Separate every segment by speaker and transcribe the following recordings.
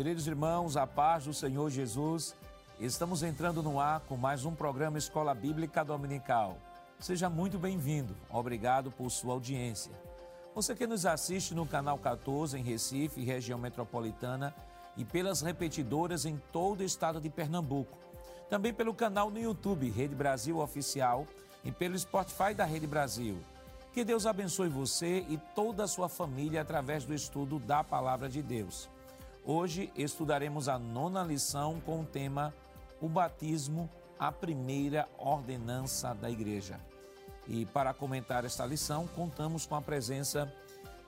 Speaker 1: Queridos irmãos, a paz do Senhor Jesus, estamos entrando no ar com mais um programa Escola Bíblica Dominical. Seja muito bem-vindo. Obrigado por sua audiência. Você que nos assiste no canal 14 em Recife, região metropolitana, e pelas repetidoras em todo o estado de Pernambuco. Também pelo canal no YouTube Rede Brasil Oficial e pelo Spotify da Rede Brasil. Que Deus abençoe você e toda a sua família através do estudo da Palavra de Deus. Hoje estudaremos a nona lição com o tema O batismo, a primeira ordenança da igreja. E para comentar esta lição, contamos com a presença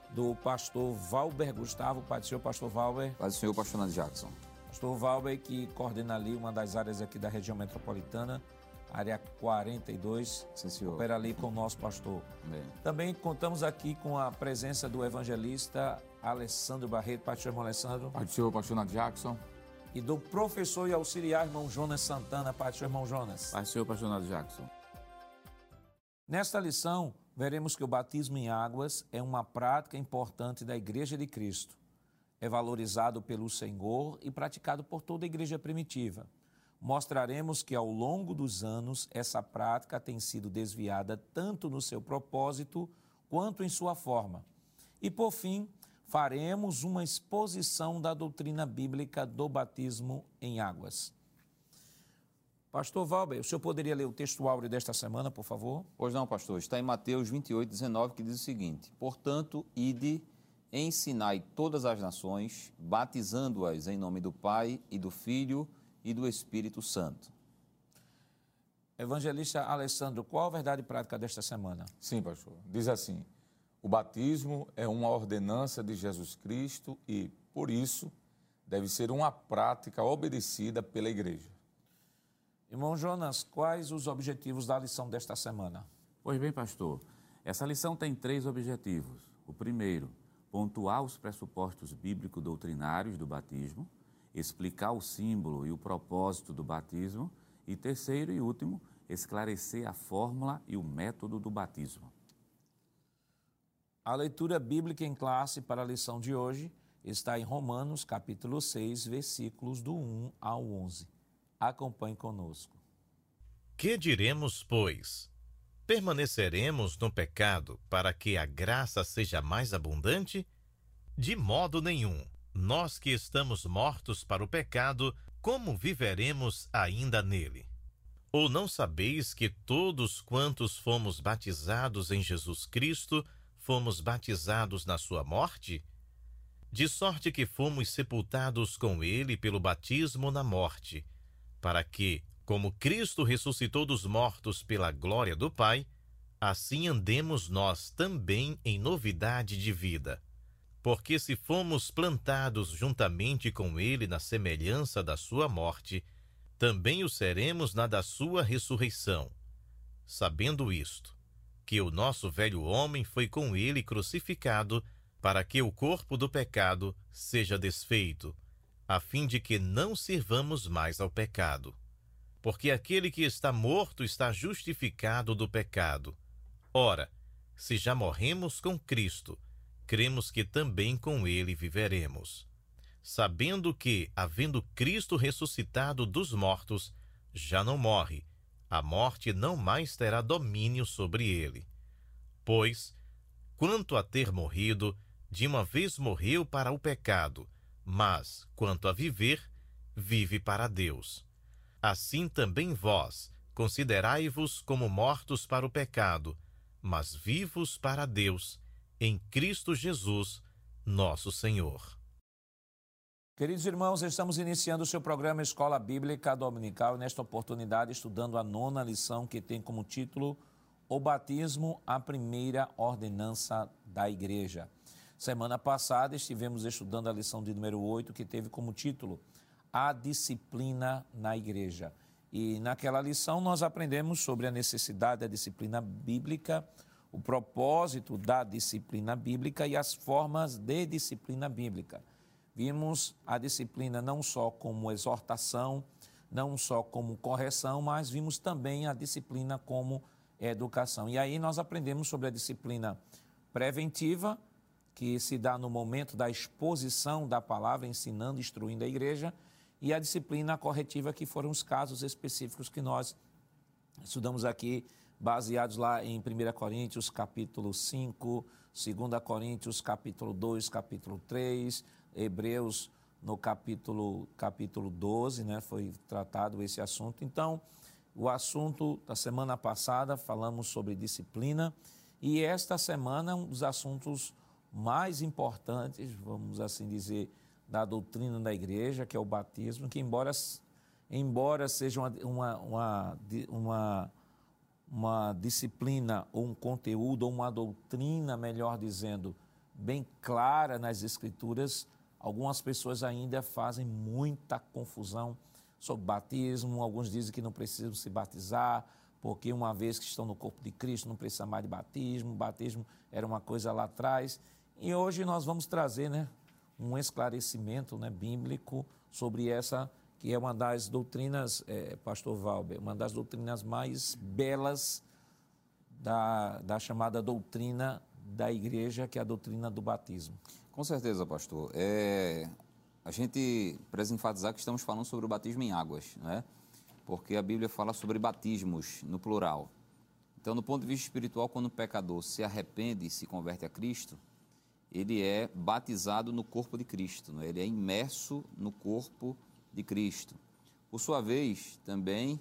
Speaker 1: do pastor Valber Gustavo. Pai do Senhor, pastor Valber.
Speaker 2: Pai do Senhor, pastor Nando Jackson.
Speaker 1: Pastor Valber, que coordena ali uma das áreas aqui da região metropolitana, área 42.
Speaker 2: Sim, senhor.
Speaker 1: Opera ali com o nosso pastor.
Speaker 2: Amém.
Speaker 1: Também contamos aqui com a presença do evangelista Alessandro Barreto. Senhor, irmão Alessandro.
Speaker 2: Senhor, pastor Nando Jackson.
Speaker 1: E do professor e auxiliar, irmão Jonas Santana. Senhor, irmão Jonas.
Speaker 2: Senhor, pastor Nando Jackson.
Speaker 1: Nesta lição, veremos que o batismo em águas é uma prática importante da Igreja de Cristo. É valorizado pelo Senhor e praticado por toda a igreja primitiva. Mostraremos que ao longo dos anos essa prática tem sido desviada tanto no seu propósito quanto em sua forma. E por fim, faremos uma exposição da doutrina bíblica do batismo em águas. Pastor Valber, o senhor poderia ler o texto áureo desta semana, por favor?
Speaker 2: Pois não, pastor. Está em Mateus 28, 19, que diz o seguinte: Portanto, ide, ensinai todas as nações, batizando-as em nome do Pai e do Filho e do Espírito Santo.
Speaker 1: Evangelista Alessandro, qual a verdade prática desta semana?
Speaker 3: Sim, pastor. Diz assim: o batismo é uma ordenança de Jesus Cristo e, por isso, deve ser uma prática obedecida pela igreja.
Speaker 1: Irmão Jonas, quais os objetivos da lição desta semana?
Speaker 4: Pois bem, pastor, essa lição tem três objetivos. O primeiro, pontuar os pressupostos bíblico-doutrinários do batismo, explicar o símbolo e o propósito do batismo, e terceiro e último, esclarecer a fórmula e o método do batismo.
Speaker 1: A leitura bíblica em classe para a lição de hoje está em Romanos, capítulo 6, versículos do 1 ao 11. Acompanhe conosco.
Speaker 5: Que diremos, pois? Permaneceremos no pecado para que a graça seja mais abundante? De modo nenhum. Nós que estamos mortos para o pecado, como viveremos ainda nele? Ou não sabeis que todos quantos fomos batizados em Jesus Cristo, fomos batizados na sua morte? De sorte que fomos sepultados com ele pelo batismo na morte, para que, como Cristo ressuscitou dos mortos pela glória do Pai, assim andemos nós também em novidade de vida. Porque se fomos plantados juntamente com Ele na semelhança da Sua morte, também o seremos na da Sua ressurreição. Sabendo isto, que o nosso velho homem foi com Ele crucificado, para que o corpo do pecado seja desfeito, a fim de que não sirvamos mais ao pecado porque aquele que está morto está justificado do pecado. Ora, se já morremos com Cristo, cremos que também com ele viveremos. Sabendo que, havendo Cristo ressuscitado dos mortos, já não morre, a morte não mais terá domínio sobre ele. Pois, quanto a ter morrido, de uma vez morreu para o pecado, mas, quanto a viver, vive para Deus. Assim também vós, considerai-vos como mortos para o pecado, mas vivos para Deus, em Cristo Jesus, nosso Senhor.
Speaker 1: Queridos irmãos, estamos iniciando o seu programa Escola Bíblica Dominical e nesta oportunidade estudando a nona lição que tem como título O Batismo, a primeira ordenança da Igreja. Semana passada estivemos estudando a lição de número 8 que teve como título a disciplina na igreja. E naquela lição nós aprendemos sobre a necessidade da disciplina bíblica, o propósito da disciplina bíblica e as formas de disciplina bíblica. Vimos a disciplina não só como exortação, não só como correção, mas vimos também a disciplina como educação. E aí nós aprendemos sobre a disciplina preventiva, que se dá no momento da exposição da palavra, ensinando, instruindo a igreja, e a disciplina corretiva, que foram os casos específicos que nós estudamos aqui, baseados lá em 1 Coríntios capítulo 5, 2 Coríntios capítulo 2, capítulo 3, Hebreus no capítulo, capítulo 12, né, foi tratado esse assunto. Então, o assunto da semana passada falamos sobre disciplina e esta semana um dos assuntos mais importantes, vamos assim dizer, da doutrina da igreja, que é o batismo, que embora, embora seja uma, uma, uma, uma, uma disciplina ou um conteúdo ou uma doutrina, melhor dizendo, bem clara nas escrituras, algumas pessoas ainda fazem muita confusão sobre batismo, alguns dizem que não precisam se batizar, porque uma vez que estão no corpo de Cristo não precisa mais de batismo, batismo era uma coisa lá atrás. E hoje nós vamos trazer né, um esclarecimento né, bíblico sobre essa, que é uma das doutrinas, é, Pastor Valber, uma das doutrinas mais belas da, da chamada doutrina da igreja, que é a doutrina do batismo.
Speaker 2: Com certeza, pastor. É, a gente precisa enfatizar que estamos falando sobre o batismo em águas, né? porque a Bíblia fala sobre batismos no plural. Então, do ponto de vista espiritual, quando o pecador se arrepende e se converte a Cristo, ele é batizado no corpo de Cristo, né? ele é imerso no corpo de Cristo. Por sua vez, também,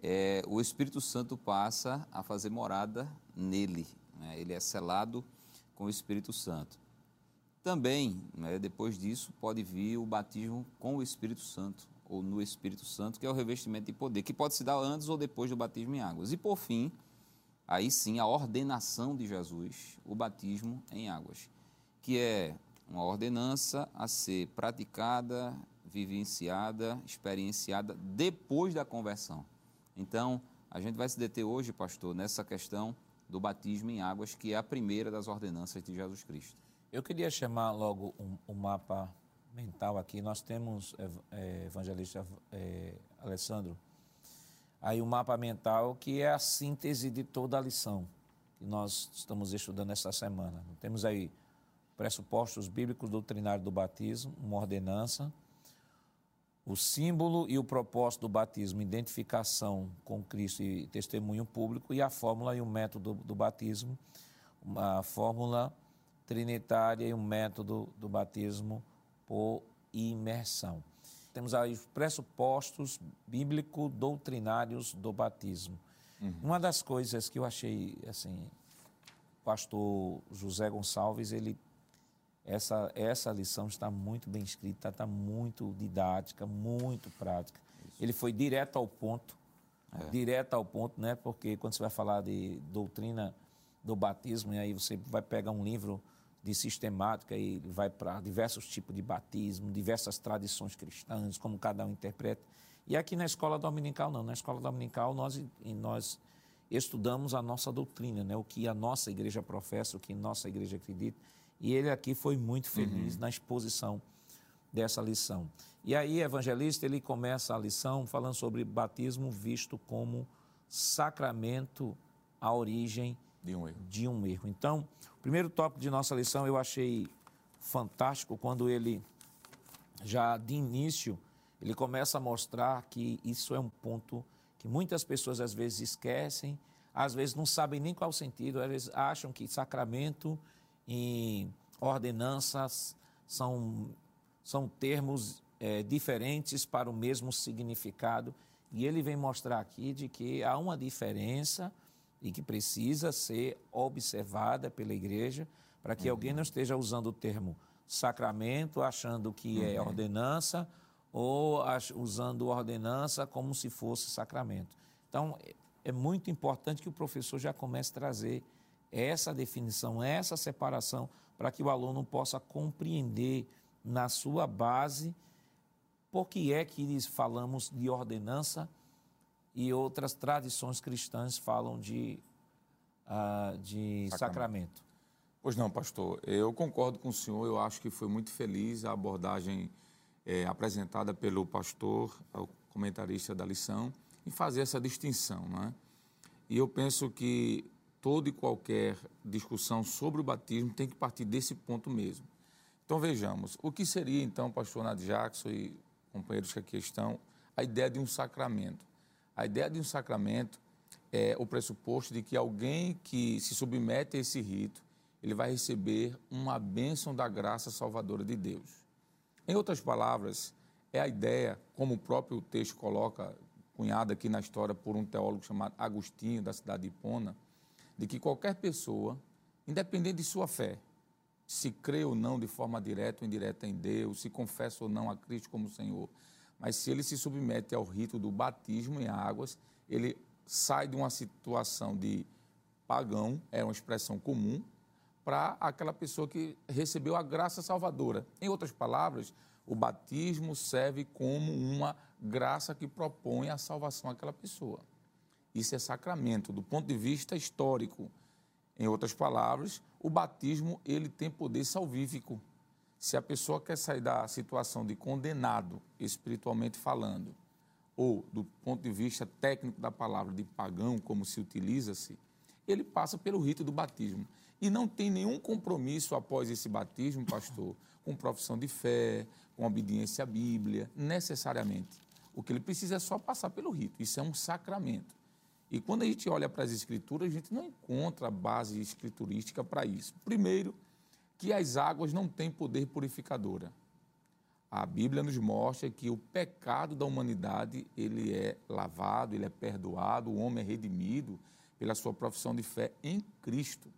Speaker 2: é, o Espírito Santo passa a fazer morada nele, né? ele é selado com o Espírito Santo. Também, né, depois disso, pode vir o batismo com o Espírito Santo, ou no Espírito Santo, que é o revestimento de poder, que pode se dar antes ou depois do batismo em águas. E por fim, aí sim, a ordenação de Jesus, o batismo em águas que é uma ordenança a ser praticada, vivenciada, experienciada depois da conversão. Então, a gente vai se deter hoje, pastor, nessa questão do batismo em águas, que é a primeira das ordenanças de Jesus Cristo.
Speaker 1: Eu queria chamar logo um, um mapa mental aqui. Nós temos, é, evangelista é, Alessandro, aí um mapa mental que é a síntese de toda a lição que nós estamos estudando essa semana. Temos aí pressupostos bíblicos doutrinários do batismo, uma ordenança, o símbolo e o propósito do batismo, identificação com Cristo e testemunho público, e a fórmula e o método do batismo, a fórmula trinitária e o método do batismo por imersão. Temos aí os pressupostos bíblico-doutrinários do batismo. Uhum. Uma das coisas que eu achei, assim, pastor José Gonçalves, ele essa, essa lição está muito bem escrita, está muito didática, muito prática. Isso. Ele foi direto ao ponto, é. direto ao ponto, né? Porque quando você vai falar de doutrina do batismo, e aí você vai pegar um livro de sistemática e vai para diversos tipos de batismo, diversas tradições cristãs, como cada um interpreta. E aqui na escola dominical não, na escola dominical nós, nós estudamos a nossa doutrina, né? o que a nossa igreja professa, o que a nossa igreja acredita. E ele aqui foi muito feliz uhum. na exposição dessa lição. E aí, evangelista, ele começa a lição falando sobre batismo visto como sacramento à origem
Speaker 3: de um erro.
Speaker 1: De um erro. Então, o primeiro tópico de nossa lição eu achei fantástico quando ele, já de início, ele começa a mostrar que isso é um ponto que muitas pessoas às vezes esquecem, às vezes não sabem nem qual sentido, às vezes acham que sacramento e ordenanças são, são termos é, diferentes para o mesmo significado. E ele vem mostrar aqui de que há uma diferença e que precisa ser observada pela igreja para que uhum. alguém não esteja usando o termo sacramento achando que é uhum. é ordenança ou usando ordenança como se fosse sacramento. Então, é, é muito importante que o professor já comece a trazer essa definição, essa separação, para que o aluno possa compreender na sua base por que é que falamos de ordenança e outras tradições cristãs falam de, uh, de sacramento. sacramento.
Speaker 3: Pois não, pastor. Eu concordo com o senhor. Eu acho que foi muito feliz a abordagem é, apresentada pelo pastor, o comentarista da lição, em fazer essa distinção. Não é? E eu penso que toda e qualquer discussão sobre o batismo tem que partir desse ponto mesmo. Então vejamos, o que seria então, pastor Nad Jackson e companheiros que aqui estão, a ideia de um sacramento? A ideia de um sacramento é o pressuposto de que alguém que se submete a esse rito, ele vai receber uma bênção da graça salvadora de Deus. Em outras palavras, é a ideia, como o próprio texto coloca, cunhada aqui na história por um teólogo chamado Agostinho, da cidade de Hipona, de que qualquer pessoa, independente de sua fé, se crê ou não de forma direta ou indireta em Deus, se confessa ou não a Cristo como Senhor, mas se ele se submete ao rito do batismo em águas, ele sai de uma situação de pagão, é uma expressão comum, para aquela pessoa que recebeu a graça salvadora. Em outras palavras, o batismo serve como uma graça que propõe a salvação àquela pessoa. Isso é sacramento do ponto de vista histórico. Em outras palavras, o batismo ele tem poder salvífico. Se a pessoa quer sair da situação de condenado, espiritualmente falando, ou do ponto de vista técnico da palavra de pagão, como se utiliza-se, ele passa pelo rito do batismo. E não tem nenhum compromisso após esse batismo, pastor, com profissão de fé, com obediência à Bíblia, necessariamente. O que ele precisa é só passar pelo rito. Isso é um sacramento. E quando a gente olha para as escrituras, a gente não encontra base escriturística para isso. Primeiro, que as águas não têm poder purificadora. A Bíblia nos mostra que o pecado da humanidade, ele é lavado, ele é perdoado, o homem é redimido pela sua profissão de fé em Cristo.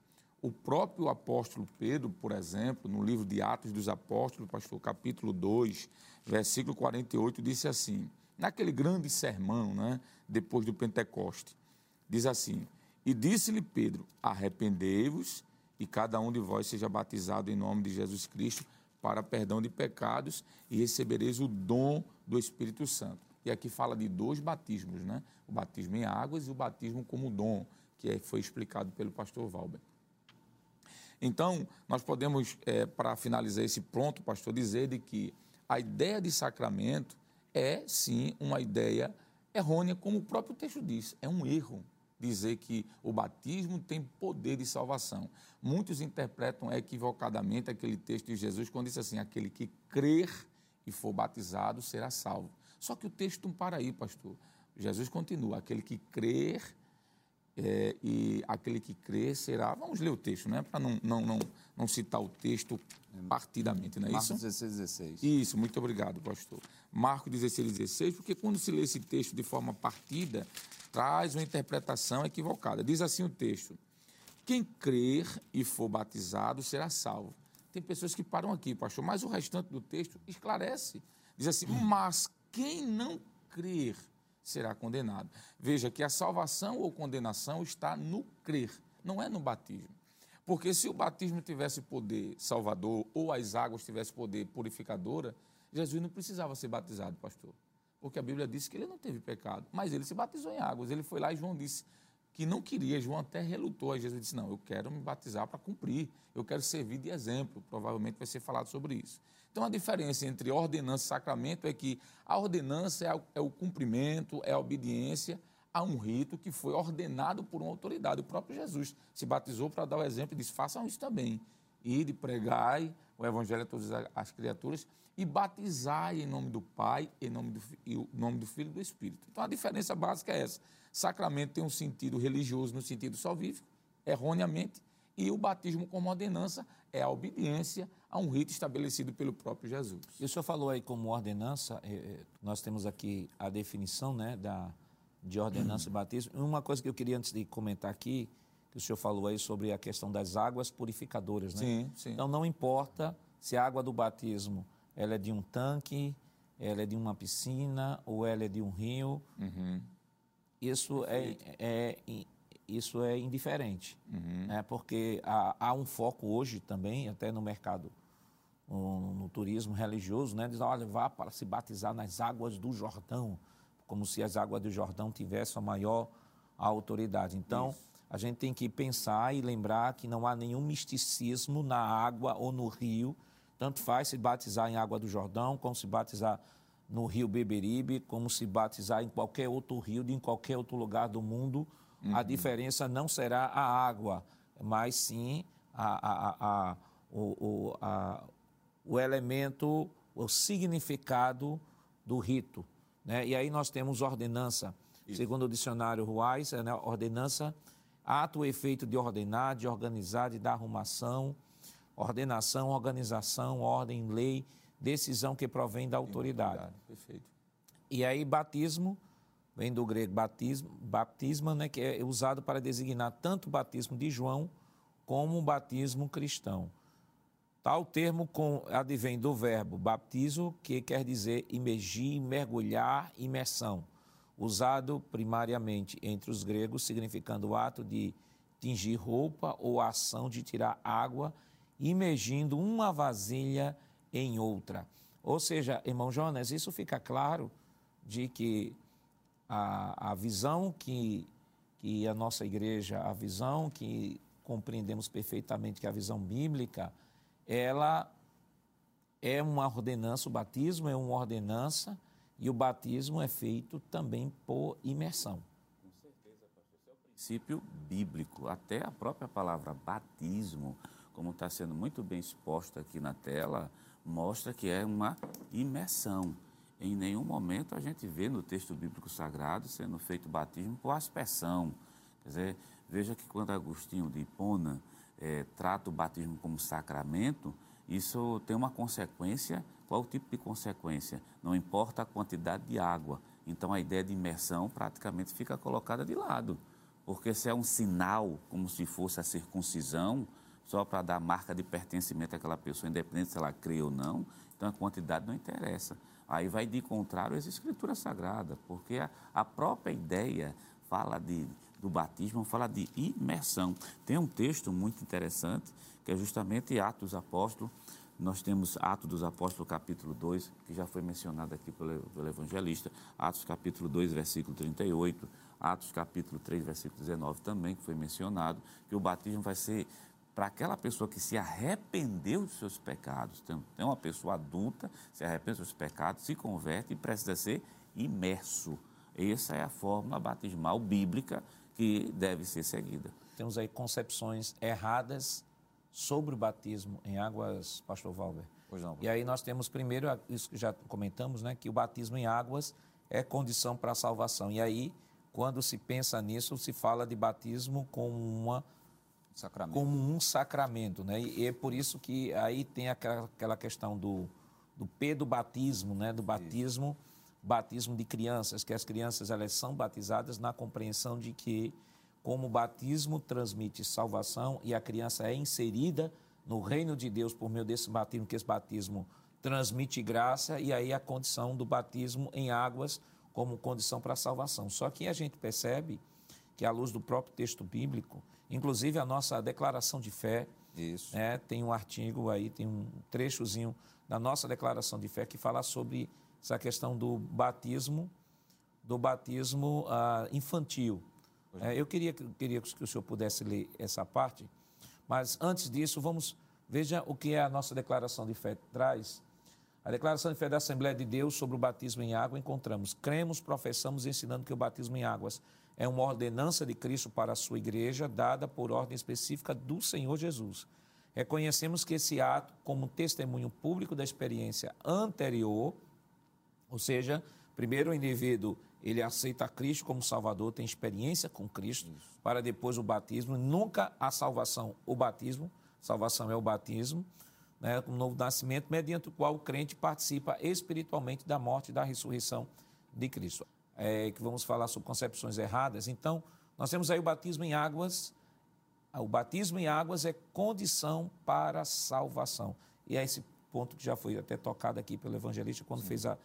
Speaker 3: O próprio apóstolo Pedro, por exemplo, no livro de Atos dos Apóstolos, pastor, capítulo 2, versículo 48, disse assim: naquele grande sermão, né, depois do Pentecoste, Diz assim: E disse-lhe Pedro: Arrependei-vos e cada um de vós seja batizado em nome de Jesus Cristo para perdão de pecados e recebereis o dom do Espírito Santo. E aqui fala de dois batismos, né? O batismo em águas e o batismo como dom, que é, foi explicado pelo pastor Valber. Então, nós podemos, é, para finalizar esse ponto, pastor, dizer de que a ideia de sacramento é, sim, uma ideia errônea, como o próprio texto diz, é um erro dizer que o batismo tem poder de salvação. Muitos interpretam equivocadamente aquele texto de Jesus quando diz assim: aquele que crer e for batizado será salvo. Só que o texto não para aí, pastor. Jesus continua: aquele que crer é, e aquele que crer será. Vamos ler o texto, né? Para não, não, não, não citar o texto partidamente, não é
Speaker 2: Marcos
Speaker 3: isso?
Speaker 2: 16, 16.
Speaker 3: Isso, muito obrigado, pastor. Marcos 16, 16, porque quando se lê esse texto de forma partida, traz uma interpretação equivocada. Diz assim o texto: Quem crer e for batizado será salvo. Tem pessoas que param aqui, pastor, mas o restante do texto esclarece. Diz assim: Mas quem não crer será condenado. Veja que a salvação ou condenação está no crer, não é no batismo. Porque se o batismo tivesse poder salvador ou as águas tivessem poder purificadora, Jesus não precisava ser batizado, pastor porque a Bíblia disse que ele não teve pecado, mas ele se batizou em águas. Ele foi lá e João disse que não queria, João até relutou. Aí Jesus disse: Não, eu quero me batizar para cumprir, eu quero servir de exemplo. Provavelmente vai ser falado sobre isso. Então, a diferença entre ordenança e sacramento é que a ordenança é, é o cumprimento, é a obediência a um rito que foi ordenado por uma autoridade. O próprio Jesus se batizou para dar o exemplo e disse: façam isso também. Ide, pregai o evangelho a todas as criaturas e batizai em nome do Pai, em nome do, em nome do Filho e do Espírito. Então a diferença básica é essa. Sacramento tem um sentido religioso no sentido salvífico, erroneamente, e o batismo como ordenança é a obediência a um rito estabelecido pelo próprio Jesus.
Speaker 1: E o senhor falou aí como ordenança, é, é, nós temos aqui a definição né, da, de ordenança e batismo. Uma coisa que eu queria antes de comentar aqui, que o senhor falou aí sobre a questão das águas purificadoras, né?
Speaker 3: Sim, sim.
Speaker 1: Então não importa se a água do batismo ela é de um tanque, ela é de uma piscina ou ela é de um rio.
Speaker 3: Uhum.
Speaker 1: Isso, é, é, isso é indiferente,
Speaker 3: Uhum.
Speaker 1: né? porque há, há um foco hoje também, até no mercado, no, no turismo religioso, né? diz, olha, vá para se batizar nas águas do Jordão, como se as águas do Jordão tivessem a maior autoridade. Então, a gente tem que pensar e lembrar que não há nenhum misticismo na água ou no rio, tanto faz se batizar em água do Jordão, como se batizar no rio Beberibe, como se batizar em qualquer outro rio, de em qualquer outro lugar do mundo a diferença não será a água, mas sim a, a, a, o, o, o elemento, o significado do rito. Né? E aí nós temos ordenança. Isso. Segundo o dicionário Ruais, é, né, ordenança, ato ou efeito de ordenar, de organizar, de dar arrumação, ordenação, organização, ordem, lei, decisão que provém da autoridade. Perfeito. E aí, batismo, vem do grego batismo, baptisma, né, que é usado para designar tanto o batismo de João como o batismo cristão. Tal termo com, advém do verbo baptizo, que quer dizer imergir, mergulhar, imersão, usado primariamente entre os gregos, significando o ato de tingir roupa ou a ação de tirar água, imergindo uma vasilha em outra. Ou seja, irmão Jonas, isso fica claro de que a, a visão que, que a nossa igreja, a visão que compreendemos perfeitamente que a visão bíblica, ela é uma ordenança, o batismo é uma ordenança e o batismo é feito também por imersão.
Speaker 4: Com certeza, pastor. Esse é o princípio bíblico. Até a própria palavra batismo, como está sendo muito bem exposta aqui na tela, mostra que é uma imersão. Em nenhum momento a gente vê no texto bíblico sagrado sendo feito batismo por aspersão. Quer dizer, veja que quando Agostinho de Hipona é, trata o batismo como sacramento, isso tem uma consequência. Qual o tipo de consequência? Não importa a quantidade de água. Então a ideia de imersão praticamente fica colocada de lado. Porque se é um sinal, como se fosse a circuncisão, só para dar marca de pertencimento àquela pessoa, independente se ela crê ou não, então a quantidade não interessa. Aí vai de contrário às escrituras sagradas, porque a, a própria ideia fala de, do batismo, fala de imersão. Tem um texto muito interessante, que é justamente Atos Apóstolos. Nós temos Atos dos Apóstolos, capítulo 2, que já foi mencionado aqui pelo, pelo evangelista. Atos, capítulo 2, versículo 38. Atos, capítulo 3, versículo 19 também, que foi mencionado, que o batismo vai ser para aquela pessoa que se arrependeu dos seus pecados. Tem, tem uma pessoa adulta, se arrepende dos seus pecados, se converte e precisa ser imerso. Essa é a fórmula batismal bíblica que deve ser seguida.
Speaker 1: Temos aí concepções erradas sobre o batismo em águas, pastor Valber. Pois não. E aí nós temos primeiro, isso que já comentamos, né, que o batismo em águas é condição para a salvação. E aí, quando se pensa nisso, se fala de batismo como uma Sacramento. como um sacramento, né? E é por isso que aí tem aquela, aquela questão do, do P do batismo, né? Do batismo, isso. Batismo de crianças, que as crianças elas são batizadas na compreensão de que como o batismo transmite salvação e a criança é inserida no reino de Deus por meio desse batismo, que esse batismo transmite graça e aí a condição do batismo em águas como condição para a salvação. Só que a gente percebe que à luz do próprio texto bíblico, Inclusive a nossa declaração de fé. Né, tem um artigo aí, tem um trechozinho da nossa declaração de fé que fala sobre essa questão do batismo, do batismo uh, infantil. É, eu queria, queria que o senhor pudesse ler essa parte, mas antes disso, vamos veja o que é a nossa declaração de fé traz. A declaração de fé da Assembleia de Deus sobre o batismo em água encontramos: cremos, professamos, ensinando que o batismo em águas é uma ordenança de Cristo para a sua igreja, dada por ordem específica do Senhor Jesus. Reconhecemos que esse ato, como testemunho público da experiência anterior, ou seja, primeiro o indivíduo ele aceita Cristo como Salvador, tem experiência com Cristo, Isso. para depois o batismo. Nunca a salvação, o batismo. Salvação é o batismo, né, um novo nascimento, mediante o qual o crente participa espiritualmente da morte e da ressurreição de Cristo é, que vamos falar sobre concepções erradas. Então, nós temos aí o batismo em águas. O batismo em águas é condição para a salvação. E é esse ponto que já foi até tocado aqui pelo evangelista quando Sim. fez a,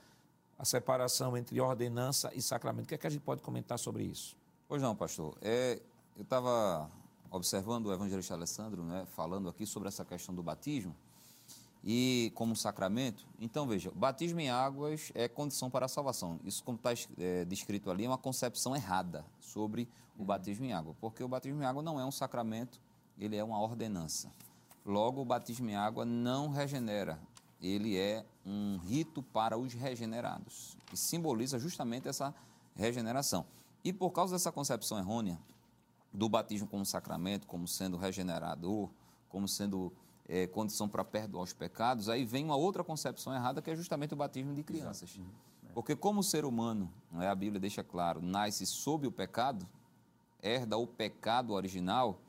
Speaker 1: a separação entre ordenança e sacramento. O que é que a gente pode comentar sobre isso?
Speaker 2: Pois não, pastor. É, eu estava observando o evangelista Alessandro né, falando aqui sobre essa questão do batismo e como sacramento. Então, veja, batismo em águas é condição para a salvação. Isso, como está é, descrito ali, é uma concepção errada sobre o batismo em água, porque o batismo em água não é um sacramento, ele é uma ordenança. Logo, o batismo em água não regenera, ele é um rito para os regenerados, que simboliza justamente essa regeneração. E por causa dessa concepção errônea, do batismo como sacramento, como sendo regenerador, como sendo é, condição para perdoar os pecados, aí vem uma outra concepção errada que é justamente o batismo de crianças. Uhum. Porque como o ser humano, não é, a Bíblia deixa claro, nasce sob o pecado, herda o pecado original,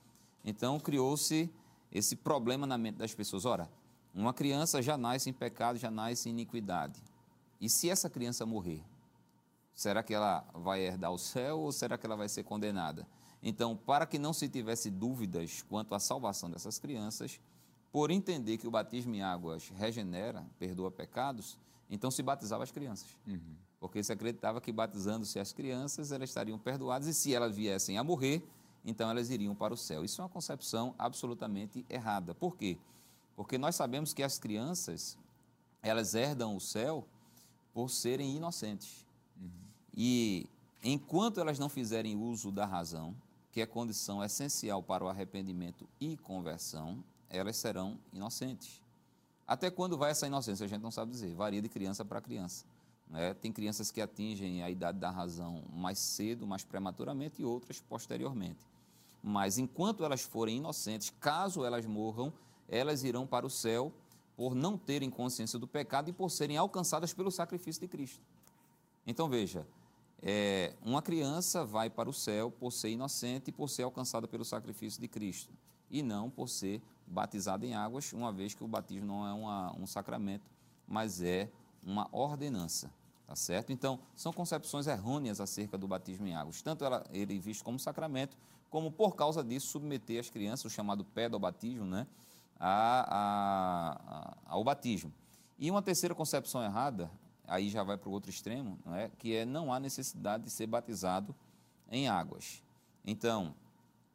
Speaker 2: então criou-se esse problema na mente das pessoas. Ora, uma criança já nasce em pecado, já nasce em iniquidade. E se essa criança morrer, será que ela vai herdar o céu ou será que ela vai ser condenada? Então, para que não se tivesse dúvidas quanto à salvação dessas crianças, por entender que o batismo em águas regenera, perdoa pecados, então se batizava as crianças. Uhum. Porque se acreditava que batizando-se as crianças, elas estariam perdoadas e se elas viessem a morrer, então elas iriam para o céu. Isso é uma concepção absolutamente errada. Por quê? Porque nós sabemos que as crianças, elas herdam o céu por serem inocentes. Uhum. E enquanto elas não fizerem uso da razão, que é condição essencial para o arrependimento e conversão, elas serão inocentes. Até quando vai essa inocência? A gente não sabe dizer. Varia de criança para criança. Né? Tem crianças que atingem a idade da razão mais cedo, mais prematuramente, e outras posteriormente. Mas enquanto elas forem inocentes, caso elas morram, elas irão para o céu por não terem consciência do pecado e por serem alcançadas pelo sacrifício de Cristo. Então veja, é, uma criança vai para o céu por ser inocente e por ser alcançada pelo sacrifício de Cristo, e não por ser batizada em águas, uma vez que o batismo não é uma, um sacramento, mas é uma ordenança. Tá certo? Então, são concepções errôneas acerca do batismo em águas. Tanto ela, ele visto como sacramento, como por causa disso submeter as crianças, o chamado pedobatismo, né, a, a, ao batismo. E uma terceira concepção errada aí já vai para o outro extremo, não é? que é não há necessidade de ser batizado em águas. Então,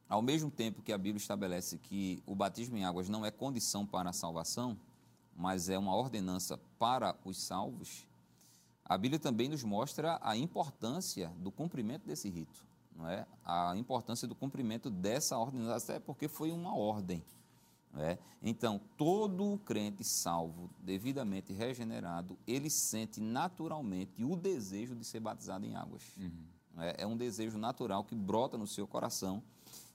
Speaker 2: ao mesmo tempo que a Bíblia estabelece que o batismo em águas não é condição para a salvação, mas é uma ordenança para os salvos, a Bíblia também nos mostra a importância do cumprimento desse rito, não é? A importância do cumprimento dessa ordenança, até porque foi uma ordem. É? Então, todo crente salvo, devidamente regenerado, ele sente naturalmente o desejo de ser batizado em águas. Uhum. É? é um desejo natural que brota no seu coração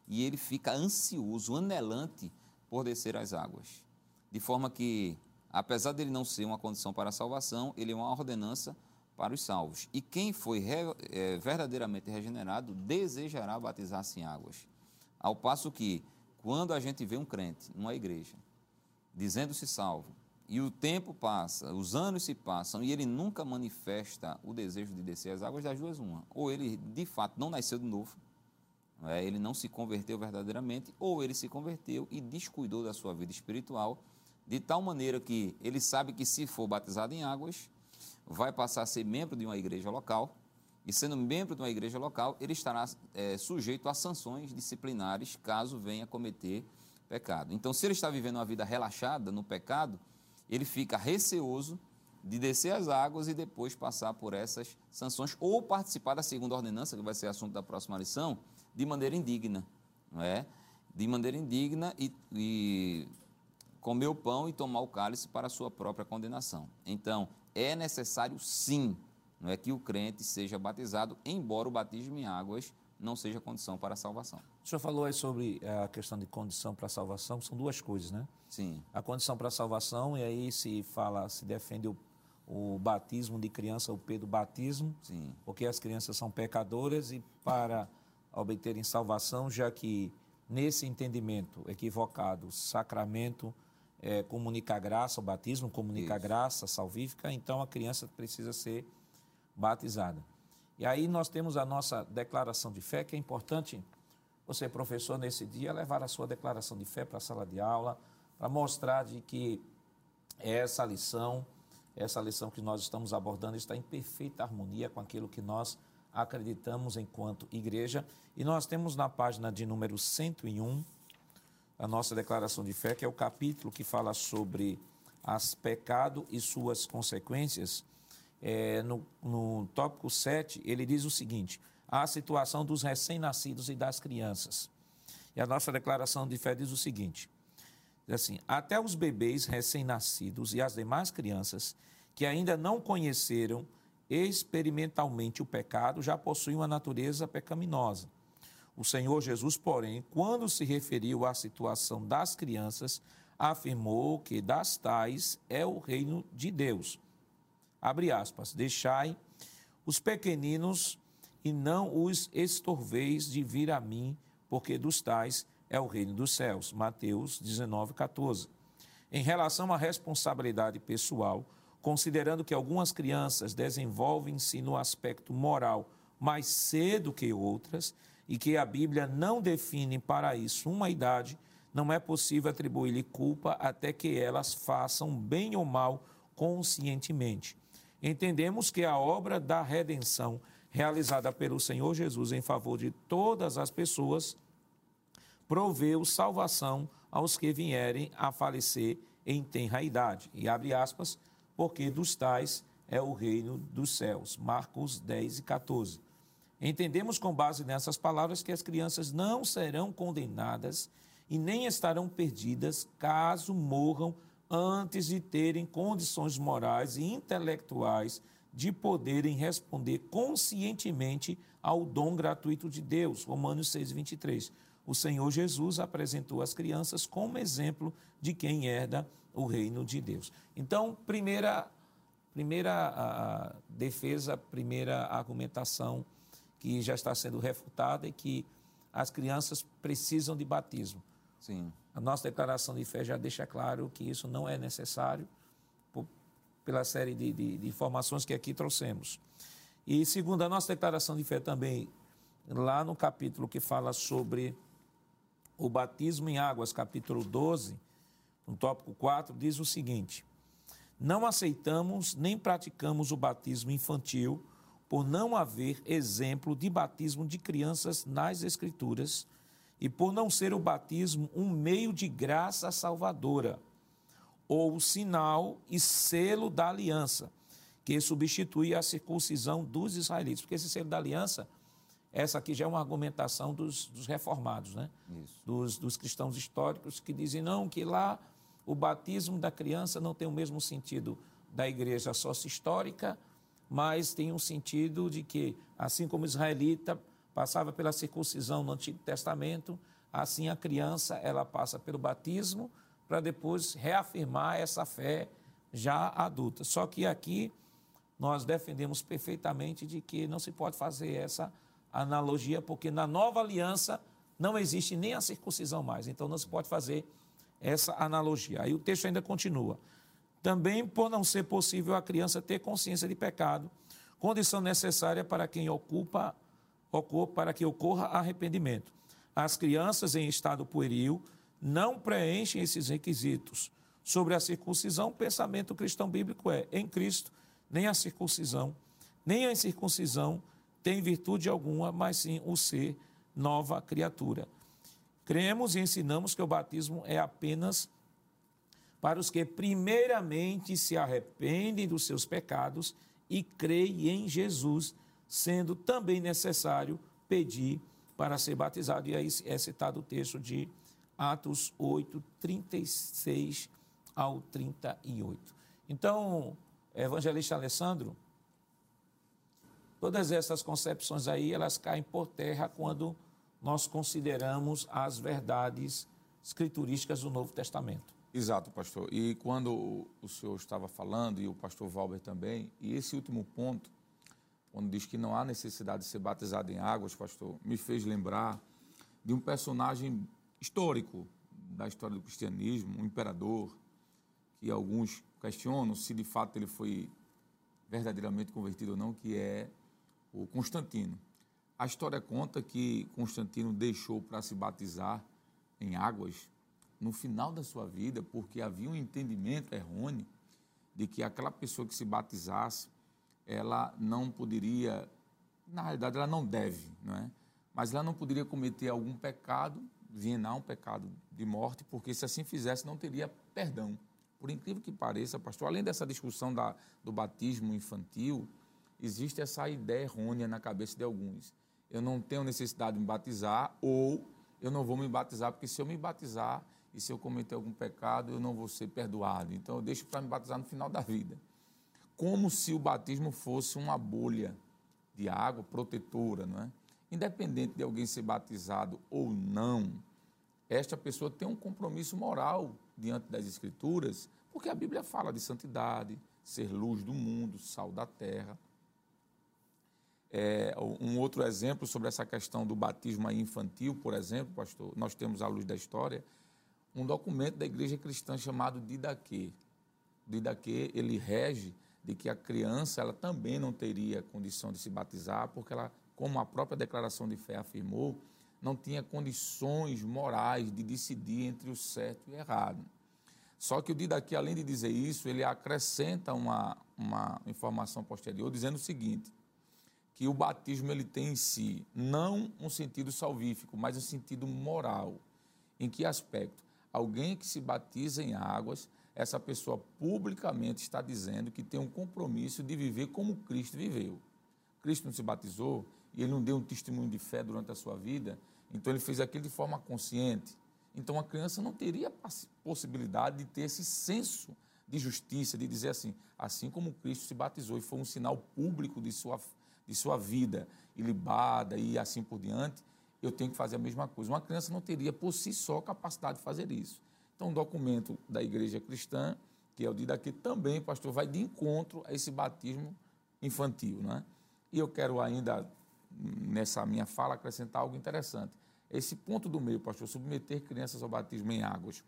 Speaker 2: e ele fica ansioso, anelante por descer as águas. De forma que, apesar dele não ser uma condição para a salvação, ele é uma ordenança para os salvos. E quem foi re, é, verdadeiramente regenerado desejará batizar-se em águas. Ao passo que quando a gente vê um crente numa igreja dizendo-se salvo, e o tempo passa, os anos se passam, e ele nunca manifesta o desejo de descer as águas das duas uma. Ou ele, de fato, não nasceu de novo, é? ele não se converteu verdadeiramente, ou ele se converteu e descuidou da sua vida espiritual, de tal maneira que ele sabe que se for batizado em águas, vai passar a ser membro de uma igreja local, e sendo membro de uma igreja local, ele estará é, sujeito a sanções disciplinares caso venha cometer pecado. Então, se ele está vivendo uma vida relaxada no pecado, ele fica receoso de descer as águas e depois passar por essas sanções ou participar da segunda ordenança, que vai ser assunto da próxima lição, de maneira indigna, não é? De maneira indigna e, e comer o pão e tomar o cálice para a sua própria condenação. Então, é necessário sim não é que o crente seja batizado, embora o batismo em águas não seja condição para a salvação.
Speaker 1: O senhor falou aí sobre eh, a questão de condição para a salvação, são duas coisas, né?
Speaker 2: Sim.
Speaker 1: A condição para a salvação, e aí se fala, se defende o, o batismo de criança, o Pedro batismo,
Speaker 2: Sim.
Speaker 1: porque as crianças são pecadoras e para obterem salvação, já que nesse entendimento equivocado, o sacramento é, comunica a graça, o batismo comunica Isso. a graça salvífica, então a criança precisa ser batizada. E aí nós temos a nossa declaração de fé, que é importante você, professor, nesse dia, levar a sua declaração de fé para a sala de aula, para mostrar de que essa lição, essa lição que nós estamos abordando está em perfeita harmonia com aquilo que nós acreditamos enquanto igreja. E nós temos na página de número 101 a nossa declaração de fé, que é o capítulo que fala sobre as pecado e suas consequências é, no, no tópico 7, ele diz o seguinte: a situação dos recém-nascidos e das crianças. E a nossa declaração de fé diz o seguinte: assim, até os bebês recém-nascidos e as demais crianças que ainda não conheceram experimentalmente o pecado já possuem uma natureza pecaminosa. O Senhor Jesus, porém, quando se referiu à situação das crianças, afirmou que das tais é o reino de Deus. Abre aspas, deixai os pequeninos e não os estorveis de vir a mim, porque dos tais é o reino dos céus. Mateus 19, 14. Em relação à responsabilidade pessoal, considerando que algumas crianças desenvolvem-se no aspecto moral mais cedo que outras e que a Bíblia não define para isso uma idade, não é possível atribuir-lhe culpa até que elas façam bem ou mal conscientemente. Entendemos que a obra da redenção realizada pelo Senhor Jesus em favor de todas as pessoas proveu salvação aos que vierem a falecer em tenra idade. E abre aspas, porque dos tais é o reino dos céus. Marcos 10 e 14. Entendemos com base nessas palavras que as crianças não serão condenadas e nem estarão perdidas caso morram antes de terem condições morais e intelectuais de poderem responder conscientemente ao dom gratuito de Deus. Romanos 6, 23. O Senhor Jesus apresentou as crianças como exemplo de quem herda o reino de Deus. Então, primeira, primeira defesa, primeira argumentação que já está sendo refutada é que as crianças precisam de batismo.
Speaker 2: Sim.
Speaker 1: A nossa declaração de fé já deixa claro que isso não é necessário, por, pela série de, de, de informações que aqui trouxemos. E segundo a nossa declaração de fé também, lá no capítulo que fala sobre o batismo em águas, capítulo 12, no tópico 4, diz o seguinte: Não aceitamos nem praticamos o batismo infantil, por não haver exemplo de batismo de crianças nas Escrituras e por não ser o batismo um meio de graça salvadora, ou sinal e selo da aliança, que substitui a circuncisão dos israelitas. Porque esse selo da aliança, essa aqui já é uma argumentação dos, dos reformados, né? Dos, dos cristãos históricos que dizem, não, que lá o batismo da criança não tem o mesmo sentido da igreja sócio histórica, mas tem um sentido de que, assim como o israelita passava pela circuncisão no Antigo Testamento, assim a criança ela passa pelo batismo para depois reafirmar essa fé já adulta. Só que aqui nós defendemos perfeitamente de que não se pode fazer essa analogia, porque na nova aliança não existe nem a circuncisão mais, então não se pode fazer essa analogia. Aí o texto ainda continua. Também por não ser possível a criança ter consciência de pecado, condição necessária para quem ocupa para que ocorra arrependimento. As crianças em estado pueril não preenchem esses requisitos. Sobre a circuncisão, o pensamento cristão bíblico é: em Cristo, nem a circuncisão, nem a incircuncisão tem virtude alguma, mas sim o ser nova criatura. Cremos e ensinamos que o batismo é apenas para os que primeiramente se arrependem dos seus pecados e creem em Jesus sendo também necessário pedir para ser batizado. E aí é citado o texto de Atos 8, 36 ao 38. Então, evangelista Alessandro, todas essas concepções aí, elas caem por terra quando nós consideramos as verdades escriturísticas do Novo Testamento.
Speaker 3: Exato, pastor. E quando o senhor estava falando, e o pastor Valber também, e esse último ponto, quando diz que não há necessidade de ser batizado em águas, pastor, me fez lembrar de um personagem histórico da história do cristianismo, um imperador, que alguns questionam se de fato ele foi verdadeiramente convertido ou não, que é o Constantino. A história conta que Constantino deixou para se batizar em águas no final da sua vida, porque havia um entendimento errôneo de que aquela pessoa que se batizasse ela não poderia, na realidade ela não deve, não é? Mas ela não poderia cometer algum pecado, vienar um pecado de morte, porque se assim fizesse não teria perdão. Por incrível que pareça, pastor, além dessa discussão da, do batismo infantil, existe essa ideia errônea na cabeça de alguns. Eu não tenho necessidade de me batizar ou eu não vou me batizar, porque se eu me batizar e se eu cometer algum pecado, eu não vou ser perdoado. Então eu deixo para me batizar no final da vida como se o batismo fosse uma bolha de água protetora, não é? independente de alguém ser batizado ou não, esta pessoa tem um compromisso moral diante das Escrituras, porque a Bíblia fala de santidade, ser luz do mundo, sal da terra. É, um outro exemplo sobre essa questão do batismo infantil, por exemplo, pastor, nós temos à luz da história um documento da igreja cristã chamado Didaquê. Didaquê, ele rege de que a criança ela também não teria condição de se batizar, porque ela, como a própria declaração de fé afirmou, não tinha condições morais de decidir entre o certo e o errado. Só que o Didaquê, além de dizer isso, ele acrescenta uma, uma informação posterior, dizendo o seguinte, que o batismo ele tem em si não um sentido salvífico, mas um sentido moral. Em que aspecto? Alguém que se batiza em águas, essa pessoa publicamente está dizendo que tem um compromisso de viver como Cristo viveu. Cristo não se batizou e ele não deu um testemunho de fé durante a sua vida, então ele fez aquilo de forma consciente. Então a criança não teria possibilidade de ter esse senso de justiça, de dizer assim, assim como Cristo se batizou e foi um sinal público de sua, de sua vida ilibada e assim por diante, eu tenho que fazer a mesma coisa. Uma criança não teria por si só capacidade de fazer isso. Então, um documento da igreja cristã, que é o Didaquê, também, pastor, vai de encontro a esse batismo infantil. Né? E eu quero ainda, nessa minha fala, acrescentar algo interessante. Esse ponto do meio, pastor, submeter crianças ao batismo em águas.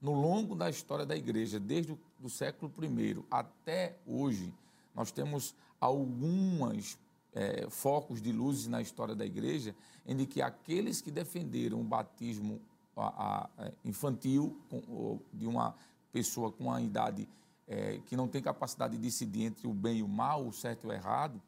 Speaker 3: No longo da história da igreja, desde o século I até hoje, nós temos algumas é, focos de luzes na história da igreja, em que aqueles que defenderam o batismo a, a, é, infantil com, de uma pessoa com uma idade é, que não tem capacidade de decidir entre o bem e o mal, o certo e o errado,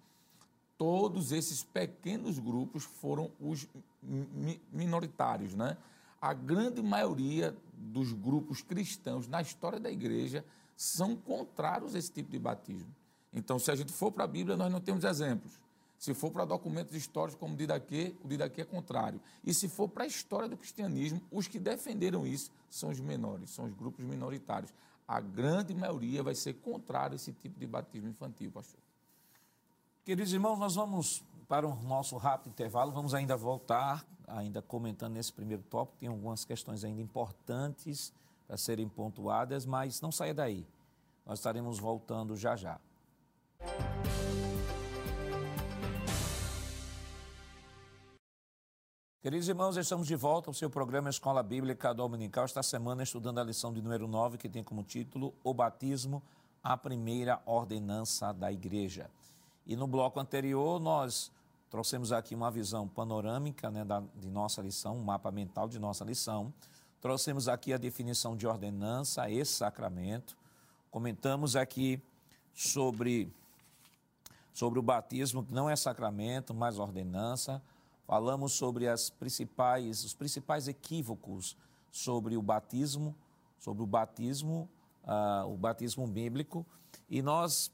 Speaker 3: todos esses pequenos grupos foram os mi minoritários, né? A grande maioria dos grupos cristãos na história da igreja são contrários a esse tipo de batismo. Então, se a gente for para a Bíblia, nós não temos exemplos. Se for para documentos históricos como o Didaquê, o Didaquê é contrário. E se for para a história do cristianismo, os que defenderam isso são os menores, são os grupos minoritários. A grande maioria vai ser contrário a esse tipo de batismo infantil, pastor.
Speaker 1: Queridos irmãos, nós vamos para o nosso rápido intervalo, vamos ainda voltar, ainda comentando nesse primeiro tópico, tem algumas questões ainda importantes para serem pontuadas, mas não saia daí. Nós estaremos voltando já já. Queridos irmãos, estamos de volta ao seu programa Escola Bíblica Dominical. Esta semana estudando a lição de número 9, que tem como título O Batismo, a primeira ordenança da Igreja. E no bloco anterior, nós trouxemos aqui uma visão panorâmica né, da, de nossa lição, um mapa mental de nossa lição. Trouxemos aqui a definição de ordenança e sacramento. Comentamos aqui sobre, sobre o batismo, que não é sacramento, mas ordenança Falamos sobre as principais, os principais equívocos sobre o batismo, sobre o batismo, uh, o batismo bíblico. E nós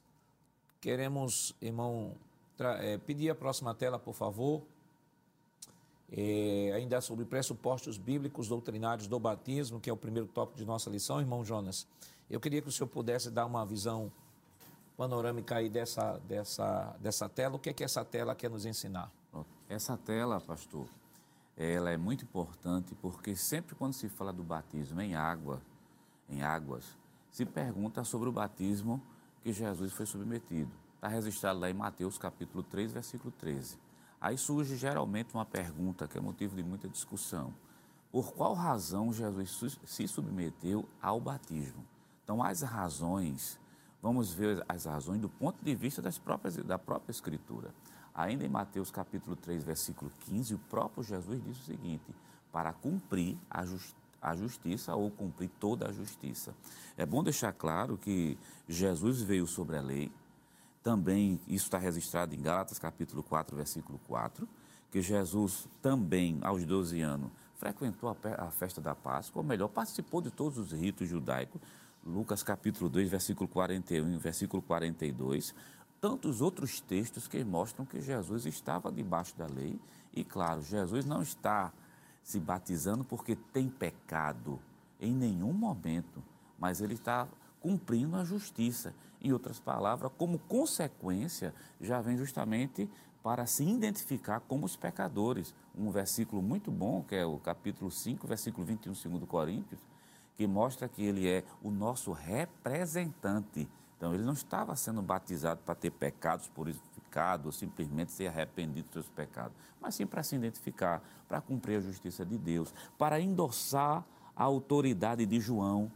Speaker 1: queremos, irmão, é, pedir a próxima tela, por favor. É, ainda sobre pressupostos bíblicos doutrinários do batismo, que é o primeiro tópico de nossa lição, irmão Jonas. Eu queria que o senhor pudesse dar uma visão panorâmica aí dessa, dessa, dessa tela. O que é que essa tela quer nos ensinar?
Speaker 4: Essa tela, pastor, ela é muito importante porque sempre quando se fala do batismo em água, em águas, se pergunta sobre o batismo que Jesus foi submetido. Está registrado lá em Mateus capítulo 3, versículo 13. Aí surge geralmente uma pergunta que é motivo de muita discussão. Por qual razão Jesus se submeteu ao batismo? Então, as razões, vamos ver as razões do ponto de vista das próprias, da própria Escritura. Ainda em Mateus capítulo 3, versículo 15, o próprio Jesus diz o seguinte: para cumprir a, justi a justiça ou cumprir toda a justiça. É bom deixar claro que Jesus veio sobre a lei, também isso está registrado em Gálatas capítulo 4, versículo 4, que Jesus também, aos 12 anos, frequentou a, festa da Páscoa, ou melhor, participou de todos os ritos judaicos, Lucas capítulo 2, versículo 41 versículo 42, tantos outros textos que mostram que Jesus estava debaixo da lei. E claro, Jesus não está se batizando porque tem pecado em nenhum momento, mas ele está cumprindo a justiça. Em outras palavras, como consequência, já vem justamente para se identificar como os pecadores. Um versículo muito bom, que é o capítulo 5, versículo 21, 2 Coríntios, que mostra que ele é o nosso representante. Então, ele não estava sendo batizado para ter pecados purificados, ou simplesmente ser arrependido dos seus pecados, mas sim para se identificar, para cumprir a justiça de Deus, para endossar a autoridade de João.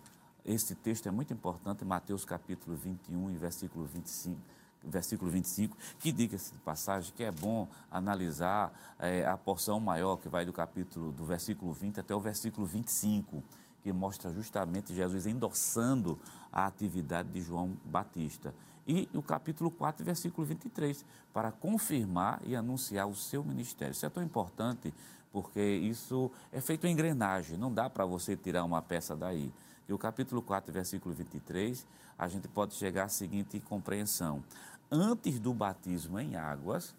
Speaker 4: Esse texto é muito importante, Mateus capítulo 21 e versículo 25 versículo 25, que diga-se de passagem que é bom analisar é, a porção maior que vai do capítulo, do versículo 20 até o versículo 25 que mostra justamente Jesus endossando a atividade de João Batista. E o capítulo 4, versículo 23, para confirmar e anunciar o seu ministério. Isso é tão importante porque isso é feito em engrenagem, não dá para você tirar uma peça daí. E o capítulo 4, versículo 23, a gente pode chegar à seguinte compreensão. Antes do batismo em águas,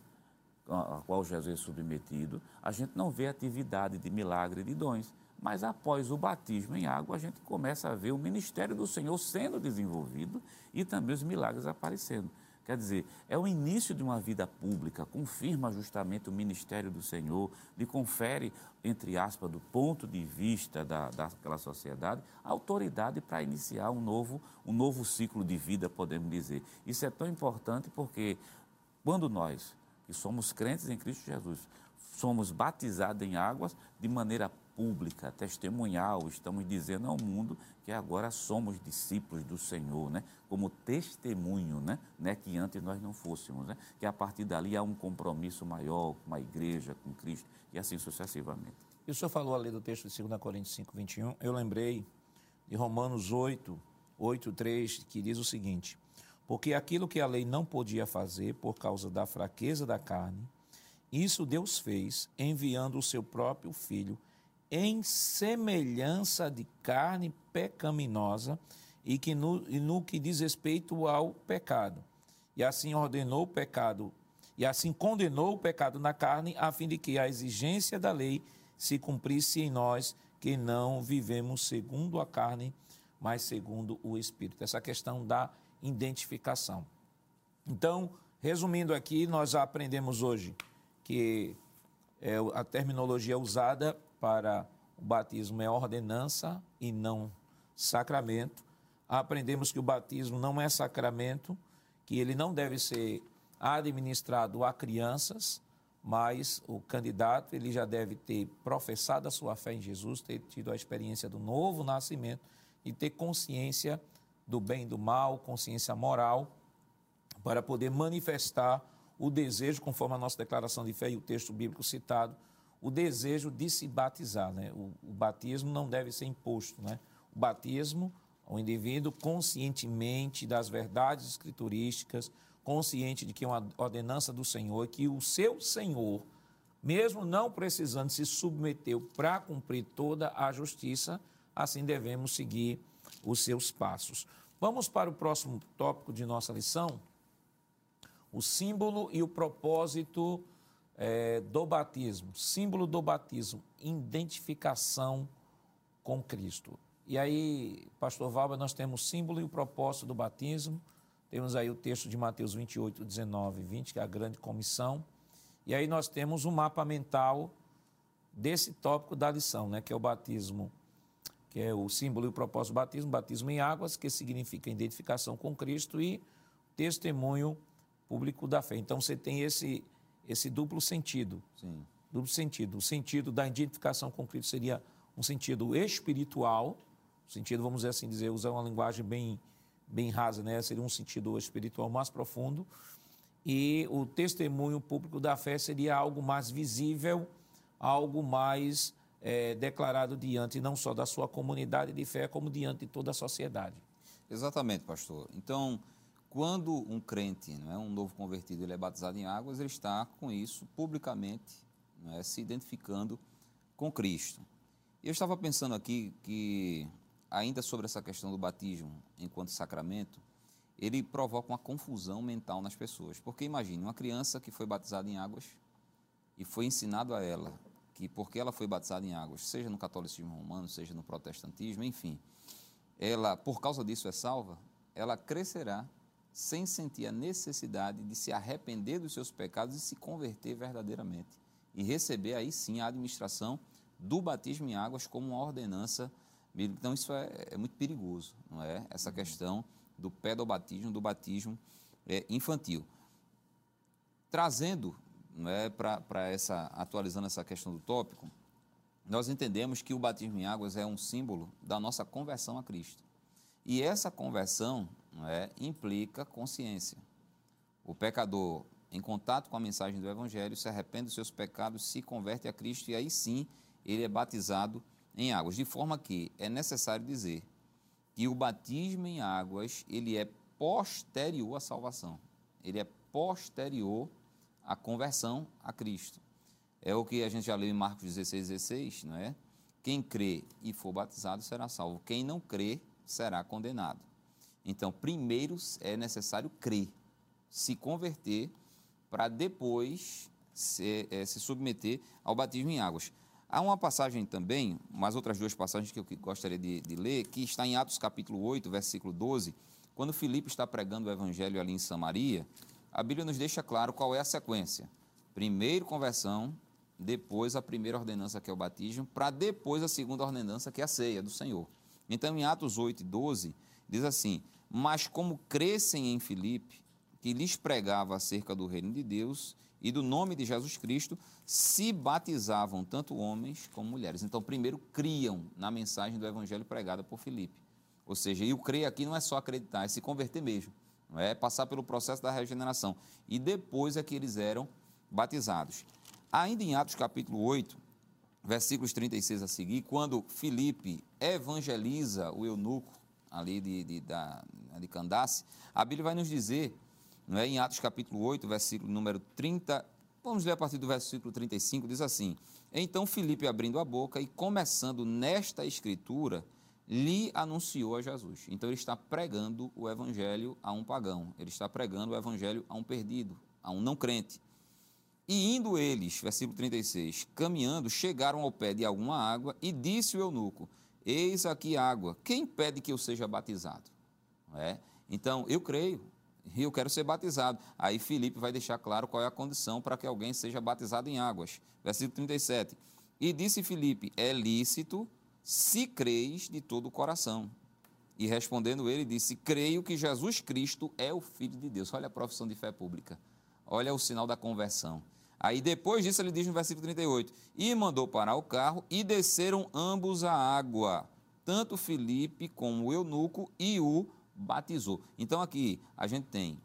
Speaker 4: a qual Jesus é submetido, a gente não vê atividade de milagre de dons. Mas após o batismo em água, a gente começa a ver o ministério do Senhor sendo desenvolvido e também os milagres aparecendo. Quer dizer, é o início de uma vida pública, confirma justamente o ministério do Senhor, lhe confere, entre aspas, do ponto de vista da, daquela sociedade, autoridade para iniciar um novo, um novo ciclo de vida, podemos dizer. Isso é tão importante porque quando nós, que somos crentes em Cristo Jesus, somos batizados em águas de maneira pública, testemunhal, estamos dizendo ao mundo que agora somos discípulos do Senhor, né? como testemunho, né? né? que antes nós não fôssemos, né? que a partir dali há um compromisso maior com a igreja, com Cristo, e assim sucessivamente.
Speaker 1: E o senhor falou ali do texto de 2 Coríntios 5, 21, eu lembrei de Romanos 8, 8, 3, que diz o seguinte, porque aquilo que a lei não podia fazer por causa da fraqueza da carne, isso Deus fez enviando o seu próprio Filho em semelhança de carne pecaminosa e que no, e no que diz respeito ao pecado. E assim ordenou o pecado, e assim condenou o pecado na carne, a fim de que a exigência da lei se cumprisse em nós, que não vivemos segundo a carne, mas segundo o Espírito. Essa questão da identificação. Então, resumindo aqui, nós aprendemos hoje que é, a terminologia usada para o batismo é ordenança e não sacramento. Aprendemos que o batismo não é sacramento, que ele não deve ser administrado a crianças, mas o candidato ele já deve ter professado a sua fé em Jesus, ter tido a experiência do novo nascimento e ter consciência do bem e do mal, consciência moral, para poder manifestar o desejo, conforme a nossa declaração de fé e o texto bíblico citado, o desejo de se batizar. Né? O, o, batismo não deve ser imposto. Né? O batismo, o indivíduo conscientemente das verdades escriturísticas, consciente de que é uma ordenança do Senhor, que o seu Senhor, mesmo não precisando se submeteu para cumprir toda a justiça, assim devemos seguir os seus passos. Vamos para o próximo tópico de nossa lição: o símbolo e o propósito é, do batismo, símbolo do batismo, identificação com Cristo. E aí, pastor Valber, nós temos o símbolo e o propósito do batismo. Temos aí o texto de Mateus 28, 19 e 20, que é a grande comissão. E aí nós temos um mapa mental desse tópico da lição, né, que é o batismo, que é o símbolo e o propósito do batismo, batismo em águas, que significa identificação com Cristo e testemunho público da fé. Então você tem esse esse duplo sentido. Sim. Duplo sentido. O sentido da identificação com Cristo seria um sentido espiritual, sentido, vamos dizer assim, dizer, usar uma linguagem bem, bem rasa, né? Seria um sentido espiritual mais profundo. E o testemunho público da fé seria algo mais visível, algo mais é, declarado diante não só da sua comunidade de fé, como diante de toda a sociedade.
Speaker 2: Exatamente, pastor. Então, quando um crente, não é, um novo convertido, ele é batizado em águas, ele está com isso publicamente, é, se identificando com Cristo. Eu estava pensando aqui que, ainda sobre essa questão do batismo enquanto sacramento, ele provoca uma confusão mental nas pessoas. Porque imagine, uma criança que foi batizada em águas e foi ensinado a ela que porque ela foi batizada em águas, seja no catolicismo romano, seja no protestantismo, enfim, ela, por causa disso, é salva, ela crescerá sem sentir a necessidade de se arrepender dos seus pecados e se converter verdadeiramente. E receber aí sim a administração do batismo em águas como uma ordenança bíblica. Então, isso é, é muito perigoso, não é? Essa questão do pedobatismo, do batismo é, infantil. Trazendo não é, para essa, atualizando essa questão do tópico, nós entendemos que o batismo em águas é um símbolo da nossa conversão a Cristo. E essa conversão é, implica consciência. O pecador, em contato com a mensagem do Evangelho, se arrepende dos seus pecados, se converte a Cristo e aí sim ele é batizado em águas. De forma que é necessário dizer que o batismo em águas ele é posterior à salvação. Ele é posterior à conversão a Cristo. É o que a gente já leu em Marcos 16, 16, não é? Quem crê e for batizado será salvo. Quem não crê será condenado. Então, primeiro é necessário crer, se converter, para depois se, é, se, submeter ao batismo em águas. Há uma passagem também, mais outras duas passagens que eu gostaria de, de ler, que está em Atos capítulo 8, versículo 12, quando Filipe está pregando o evangelho ali em Samaria, a Bíblia nos deixa claro qual é a sequência. Primeiro conversão, depois a primeira ordenança que é o batismo, para depois a segunda ordenança que é a ceia do Senhor. Então, em Atos 8 e 12, diz assim: Mas como crescem em Filipe, que lhes pregava acerca do reino de Deus e do nome de Jesus Cristo, se batizavam tanto homens como mulheres. Então, primeiro criam na mensagem do evangelho pregada por Filipe. Ou seja, e o crer aqui não é só acreditar, é se converter mesmo. É passar pelo processo da regeneração. E depois é que eles eram batizados. Ainda em Atos capítulo 8, versículos 36 a seguir, quando Filipe evangeliza o eunuco ali de, de, da, de Candace, a Bíblia vai nos dizer, não é, em Atos capítulo 8, versículo número 30, vamos ler a partir do versículo 35, diz assim, Então Filipe abrindo a boca e começando nesta escritura, lhe anunciou a Jesus. Então ele está pregando o evangelho a um pagão, ele está pregando o evangelho a um perdido, a um não crente. E indo eles, versículo 36, caminhando, chegaram ao pé de alguma água e disse o eunuco: Eis aqui água, quem pede que eu seja batizado? É? Então, eu creio, e eu quero ser batizado. Aí Filipe vai deixar claro qual é a condição para que alguém seja batizado em águas. Versículo 37. E disse Filipe: É lícito se creis de todo o coração. E respondendo ele, disse: Creio que Jesus Cristo é o Filho de Deus. Olha a profissão de fé pública. Olha o sinal da conversão. Aí depois disso ele diz no versículo 38: E mandou parar o carro e desceram ambos a água, tanto Filipe como o eunuco, e o batizou. Então aqui a gente tem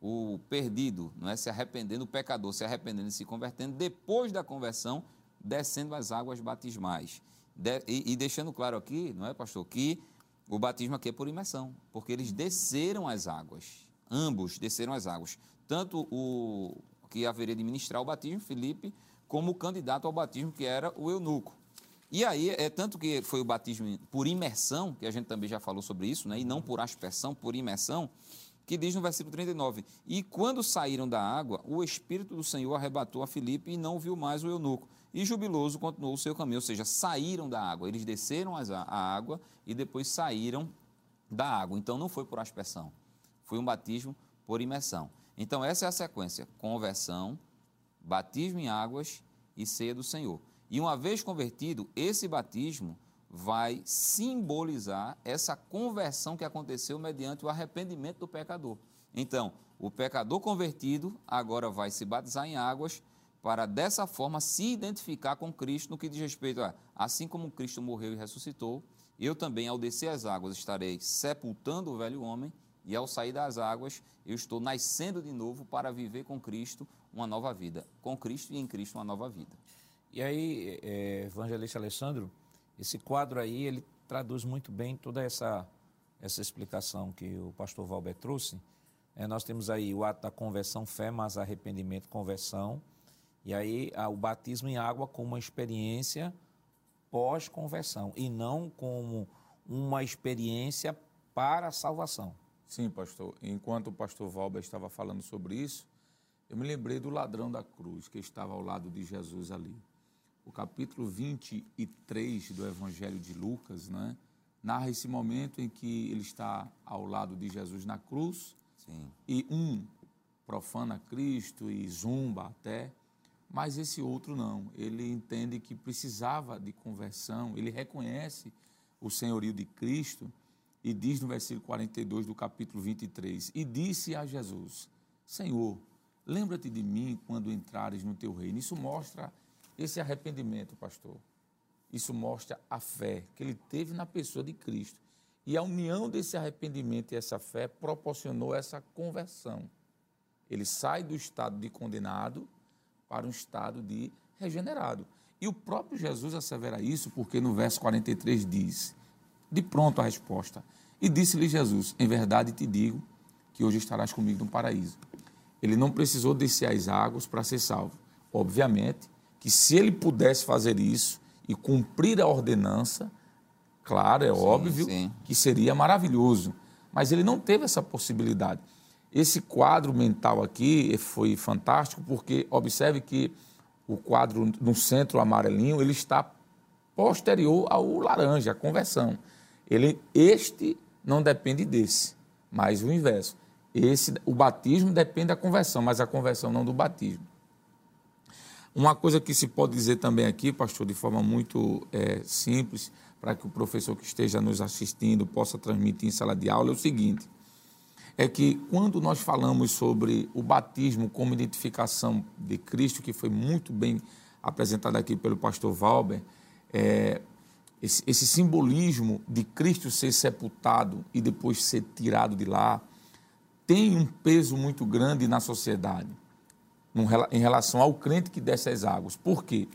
Speaker 2: o perdido, não é se arrependendo, o pecador se arrependendo e se convertendo, depois da conversão, descendo as águas batismais. De, e, e deixando claro aqui, não é, pastor, que o batismo aqui é por imersão, porque eles desceram as águas, ambos desceram as águas. Tanto o, que haveria de ministrar o batismo, Felipe, como candidato ao batismo, que era o eunuco. E aí, é tanto que foi o batismo por imersão, que a gente também já falou sobre isso, né? e não por aspersão, por imersão, que diz no versículo 39: E quando saíram da água, o Espírito do Senhor arrebatou a Filipe e não viu mais o eunuco. E jubiloso continuou o seu caminho, ou seja, saíram da água. Eles desceram a água e depois saíram da água. Então não foi por aspersão, foi um batismo por imersão. Então, essa é a sequência: conversão, batismo em águas e ceia do Senhor. E uma vez convertido, esse batismo vai simbolizar essa conversão que aconteceu mediante o arrependimento do pecador. Então, o pecador convertido agora vai se batizar em águas para dessa forma se identificar com Cristo no que diz respeito a assim como Cristo morreu e ressuscitou, eu também ao descer as águas estarei sepultando o velho homem e ao sair das águas, eu estou nascendo de novo para viver com Cristo uma nova vida. Com Cristo e em Cristo uma nova vida.
Speaker 1: E aí, é, evangelista Alessandro, esse quadro aí, ele traduz muito bem toda essa, essa explicação que o pastor Valber trouxe. É, nós temos aí o ato da conversão, fé, mas arrependimento, conversão. E aí o batismo em água como uma experiência pós-conversão e não como uma experiência para a salvação.
Speaker 3: Sim, pastor. Enquanto o pastor Valber estava falando sobre isso, eu me lembrei do ladrão da cruz que estava ao lado de Jesus ali. O capítulo 23 do Evangelho de Lucas, né, narra esse momento em que ele está ao lado de Jesus na cruz
Speaker 2: Sim.
Speaker 3: e um profana Cristo e zumba até, mas esse outro não. Ele entende que precisava de conversão, ele reconhece o senhorio de Cristo e diz no versículo 42 do capítulo 23: E disse a Jesus: Senhor, lembra-te de mim quando entrares no teu reino. Isso mostra esse arrependimento, pastor. Isso mostra a fé que ele teve na pessoa de Cristo. E a união desse arrependimento e essa fé proporcionou essa conversão. Ele sai do estado de condenado para um estado de regenerado. E o próprio Jesus assevera isso, porque no verso 43 diz: De pronto a resposta. E disse-lhe Jesus: Em verdade te digo que hoje estarás comigo no paraíso. Ele não precisou descer as águas para ser salvo. Obviamente que se ele pudesse fazer isso e cumprir a ordenança, claro, é
Speaker 2: Sim,
Speaker 3: óbvio
Speaker 2: sim.
Speaker 3: que seria maravilhoso. Mas ele não teve essa possibilidade. Esse quadro mental aqui foi fantástico, porque observe que o quadro no centro amarelinho ele está posterior ao laranja, a conversão. Ele, este não depende desse, mas o inverso. Esse, o batismo depende da conversão, mas a conversão não do batismo. Uma coisa que se pode dizer também aqui, pastor, de forma muito é, simples, para que o professor que esteja nos assistindo possa transmitir em sala de aula, é o seguinte: é que quando nós falamos sobre o batismo como identificação de Cristo, que foi muito bem apresentado aqui pelo pastor Valber, é, esse, esse simbolismo de Cristo ser sepultado e depois ser tirado de lá, tem um peso muito grande na sociedade em relação ao crente que desce as águas. Por quê?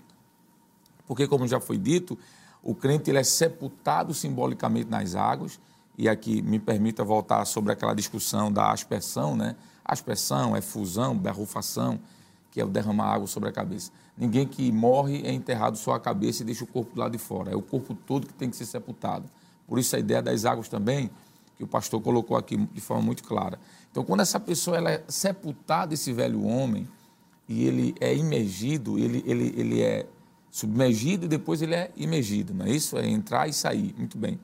Speaker 3: Porque, como já foi dito, o crente ele é sepultado simbolicamente nas águas, e aqui me permita voltar sobre aquela discussão da aspersão, né? Aspersão é fusão, berrufação, que é o derramar água sobre a cabeça. Ninguém que morre é enterrado só a cabeça e deixa o corpo lado de fora. É o corpo todo que tem que ser sepultado. Por isso a ideia das águas também, que o pastor colocou aqui de forma muito clara. Então, quando essa pessoa ela é sepultada, esse velho homem, e ele é imergido, ele, ele, ele é submergido e depois ele é imergido, não é isso? É entrar e sair. Muito bem.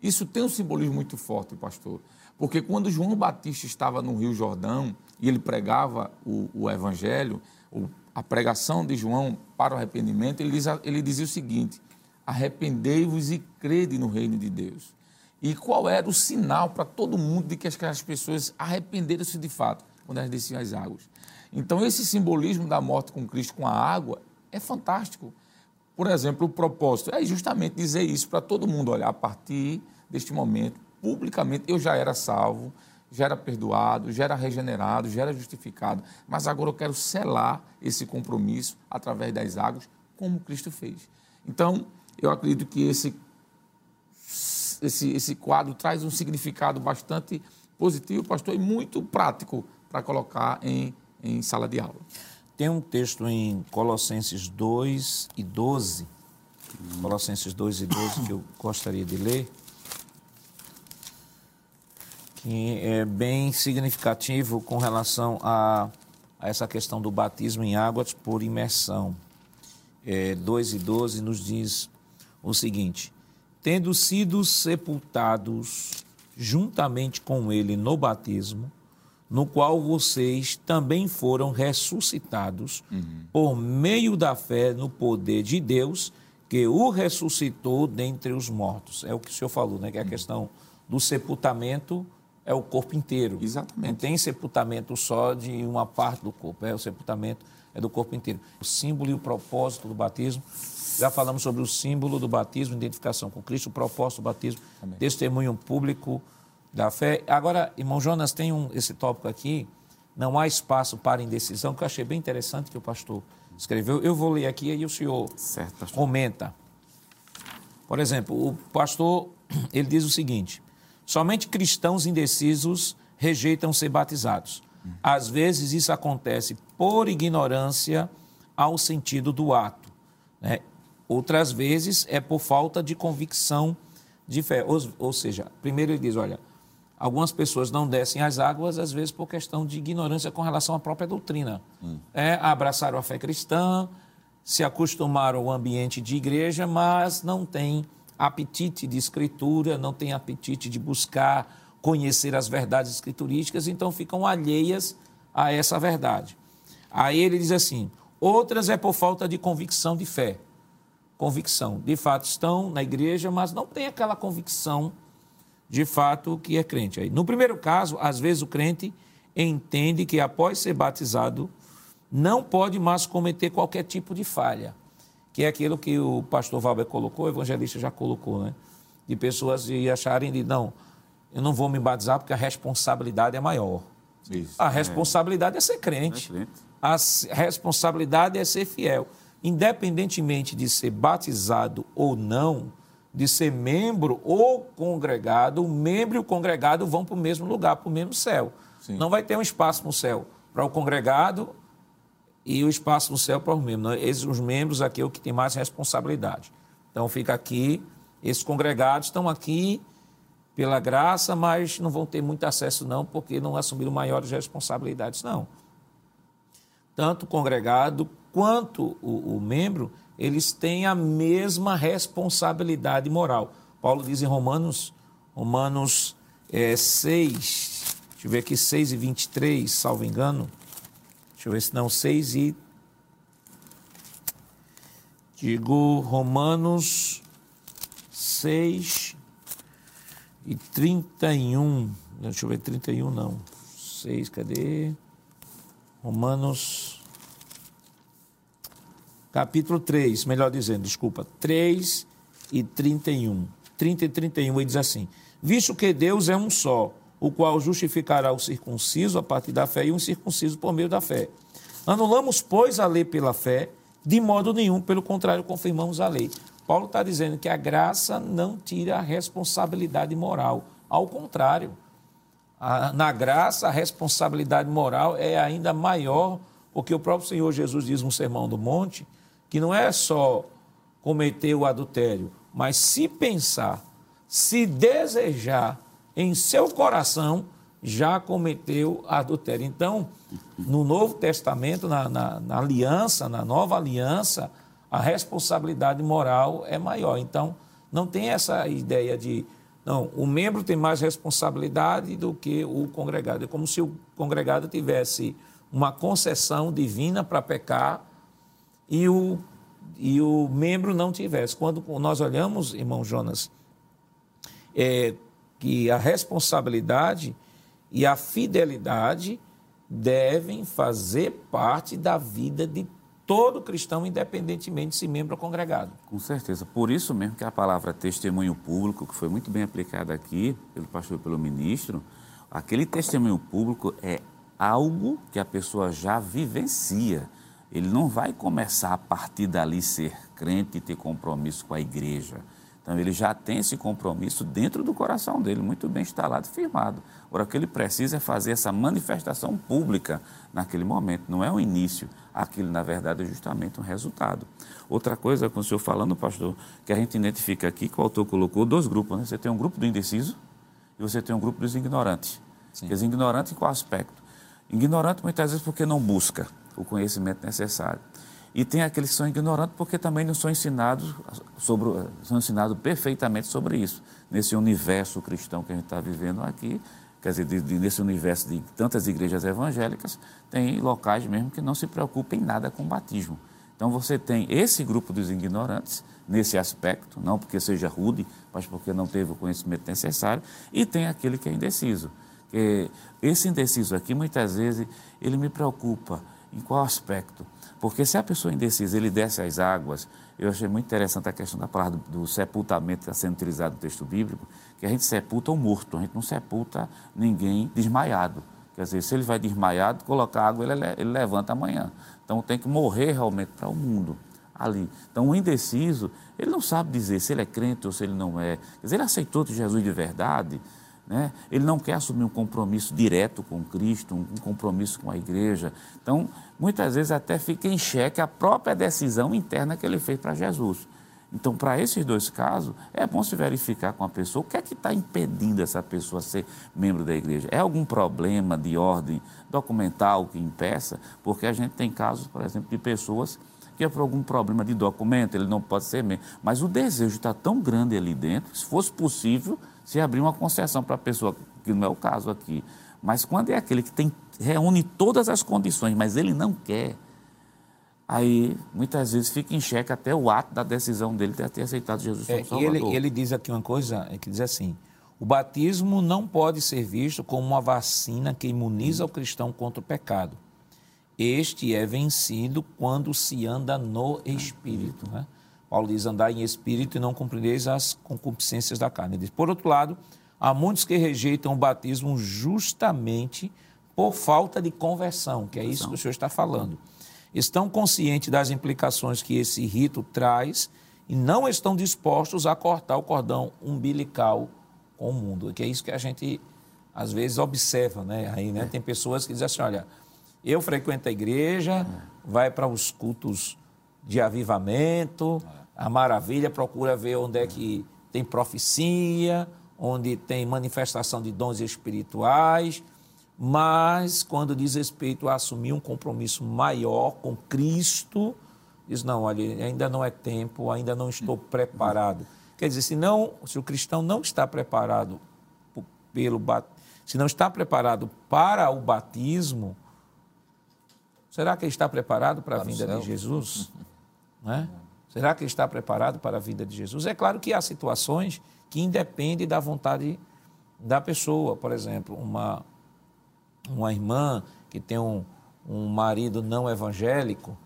Speaker 3: Isso tem um simbolismo muito forte, pastor, porque quando João Batista estava no Rio Jordão e ele pregava o, o evangelho, o- a pregação de João para o arrependimento, ele, diz, ele dizia o seguinte: arrependei-vos e crede no reino de Deus. E qual era o sinal para todo mundo de que aquelas pessoas arrependeram-se de fato quando elas desciam as águas? Então, esse simbolismo da morte com Cristo com a água é fantástico. Por exemplo, o propósito é justamente dizer isso para todo mundo: olha, a partir deste momento, publicamente, eu já era salvo, já era perdoado, já era regenerado, já era justificado, mas agora eu quero selar esse compromisso através das águas, como Cristo fez. Então, eu acredito que esse esse, esse quadro traz um significado bastante positivo, pastor, e muito prático para colocar em, em sala de aula.
Speaker 1: Tem um texto em Colossenses 2 e 12, Colossenses 2 e 12, que eu gostaria de ler, que é bem significativo com relação a, a essa questão do batismo em águas por imersão. É, 2 e 12 nos diz o seguinte: Tendo sido sepultados juntamente com ele no batismo, no qual vocês também foram ressuscitados por meio da fé no poder de Deus que o ressuscitou dentre os mortos. É o que o senhor falou, né? Que a questão do sepultamento é o corpo inteiro.
Speaker 3: Exatamente.
Speaker 1: Não tem sepultamento só de uma parte do corpo, é o sepultamento é do corpo inteiro. O símbolo e o propósito do batismo. Já falamos sobre o símbolo do batismo, identificação com Cristo, o propósito do batismo, testemunho público da fé. Agora, irmão Jonas, tem um, esse tópico aqui, não há espaço para indecisão, que eu achei bem interessante que o pastor escreveu. Eu vou ler aqui e o senhor
Speaker 4: Certo,
Speaker 1: comenta. Por exemplo, o pastor, ele diz o seguinte: somente cristãos indecisos rejeitam ser batizados. Às vezes isso acontece por ignorância ao sentido do ato. né? Outras vezes é por falta de convicção de fé. Ou, ou seja, primeiro ele diz: olha, algumas pessoas não descem às águas, às vezes por questão de ignorância com relação à própria doutrina. É, abraçaram a fé cristã, se acostumaram ao ambiente de igreja, mas não têm apetite de escritura, não têm apetite de buscar conhecer as verdades escriturísticas, então ficam alheias a essa verdade. Aí ele diz assim: outras é por falta de convicção de fé. Convicção. De fato, estão na igreja, mas não tem aquela convicção de fato que é crente. Aí, no primeiro caso, às vezes o crente entende que após ser batizado, não pode mais cometer qualquer tipo de falha, que é aquilo que o pastor Valber colocou, o evangelista já colocou, né? De pessoas de acharem de, não, eu não vou me batizar porque a responsabilidade é maior. Isso, a responsabilidade é, é ser crente. É crente. A responsabilidade é ser fiel. Independentemente de ser batizado ou não, de ser membro ou congregado, o membro e o congregado vão para o mesmo lugar, para o mesmo céu. Sim. Não vai ter um espaço no céu para o congregado e o espaço no céu para os membros. Esses, os membros aqui é o que tem mais responsabilidade. Então fica aqui, esses congregados estão aqui pela graça, mas não vão ter muito acesso não, porque não assumiram maiores responsabilidades não. Tanto o congregado quanto o, o membro, eles têm a mesma responsabilidade moral. Paulo diz em Romanos, Romanos é, 6, deixa eu ver aqui, 6 e 23, salvo engano. Deixa eu ver se não, 6 e. Digo Romanos 6 e 31. Deixa eu ver, 31 não. 6, cadê? Romanos. Capítulo 3, melhor dizendo, desculpa. 3 e 31. 30 e 31, ele diz assim: Visto que Deus é um só o qual justificará o circunciso a partir da fé e o incircunciso por meio da fé. Anulamos, pois, a lei pela fé, de modo nenhum, pelo contrário, confirmamos a lei. Paulo está dizendo que a graça não tira a responsabilidade moral. Ao contrário, a, na graça, a responsabilidade moral é ainda maior, porque o próprio Senhor Jesus diz no Sermão do Monte que não é só cometer o adultério, mas se pensar, se desejar em seu coração já cometeu adultério. Então, no Novo Testamento, na, na, na, aliança, na nova aliança, a responsabilidade moral é maior. Então, não tem essa ideia de, não, o membro tem mais responsabilidade do que o congregado. É como se o congregado tivesse uma concessão divina para pecar e o, e o membro não tivesse. Quando nós olhamos, irmão Jonas, é, que a responsabilidade e a fidelidade devem fazer parte da vida de todo cristão, independentemente de se membro ou congregado.
Speaker 4: Com certeza. Por isso mesmo que a palavra testemunho público, que foi muito bem aplicada aqui pelo pastor e pelo ministro, aquele testemunho público é algo que a pessoa já vivencia. Ele não vai começar a partir dali ser crente e ter compromisso com a igreja. Então, ele já tem esse compromisso dentro do coração dele, muito bem instalado firmado. Agora, o que ele precisa é fazer essa manifestação pública naquele momento, não é o início. Aquilo, na verdade, é justamente um resultado. Outra coisa, com o senhor falando, pastor, que a gente identifica aqui, que o autor colocou dois grupos. Né? Você tem um grupo do indeciso e você tem um grupo dos ignorantes. Sim. Os ignorantes em qual aspecto? Ignorante, muitas vezes, porque não busca o conhecimento necessário. E tem aqueles que são ignorantes porque também não são ensinados, sobre, são ensinados perfeitamente sobre isso. Nesse universo cristão que a gente está vivendo aqui, quer dizer, de, de, nesse universo de tantas igrejas evangélicas, tem locais mesmo que não se preocupam em nada com o batismo. Então você tem esse grupo dos ignorantes, nesse aspecto, não porque seja rude, mas porque não teve o conhecimento necessário, e tem aquele que é indeciso. Esse indeciso aqui, muitas vezes, ele me preocupa. Em qual aspecto? Porque se a pessoa indecisa, ele desce as águas, eu achei muito interessante a questão da palavra do, do sepultamento que está sendo utilizado no texto bíblico, que a gente sepulta o morto, a gente não sepulta ninguém desmaiado. Quer dizer, se ele vai desmaiado, colocar água, ele, ele levanta amanhã. Então tem que morrer realmente para o mundo ali. Então o indeciso, ele não sabe dizer se ele é crente ou se ele não é. Quer dizer, ele aceitou Jesus de verdade, né? Ele não quer assumir um compromisso direto com Cristo, um compromisso com a igreja. Então, muitas vezes até fica em xeque a própria decisão interna que ele fez para Jesus. Então, para esses dois casos, é bom se verificar com a pessoa o que é que está impedindo essa pessoa ser membro da igreja. É algum problema de ordem documental que impeça? Porque a gente tem casos, por exemplo, de pessoas que é por algum problema de documento, ele não pode ser membro. Mas o desejo está tão grande ali dentro, se fosse possível, se abrir uma concessão para a pessoa, que não é o caso aqui. Mas quando é aquele que tem, reúne todas as condições, mas ele não quer, aí muitas vezes fica em xeque até o ato da decisão dele de ter aceitado Jesus como
Speaker 1: É, e
Speaker 4: Salvador.
Speaker 1: ele, ele diz aqui uma coisa, é que diz assim, o batismo não pode ser visto como uma vacina que imuniza o cristão contra o pecado. Este é vencido quando se anda no Espírito. Né? Paulo diz, andar em Espírito e não cumprireis as concupiscências da carne. Ele diz, por outro lado, há muitos que rejeitam o batismo justamente por falta de conversão, que é isso que o senhor está falando. Estão conscientes das implicações que esse rito traz e não estão dispostos a cortar o cordão umbilical com o mundo, que é isso que a gente às vezes observa, né? Aí, né? Tem pessoas que dizem assim, olha, eu frequento a igreja, vai para os cultos de avivamento, a maravilha, procura ver onde é que tem profecia, onde tem manifestação de dons espirituais, mas quando diz respeito a assumir um compromisso maior com Cristo, diz, não, olha, ainda não é tempo, ainda não estou preparado. Quer dizer, se, não, se o cristão não está preparado pelo se não está preparado para o batismo, será que ele está preparado para a
Speaker 2: Para
Speaker 1: vinda de Jesus? Né? Será que ele está preparado para a vinda de Jesus? É claro que há situações que independem da vontade da pessoa. Por exemplo, uma, uma irmã que tem um, um marido não evangélico,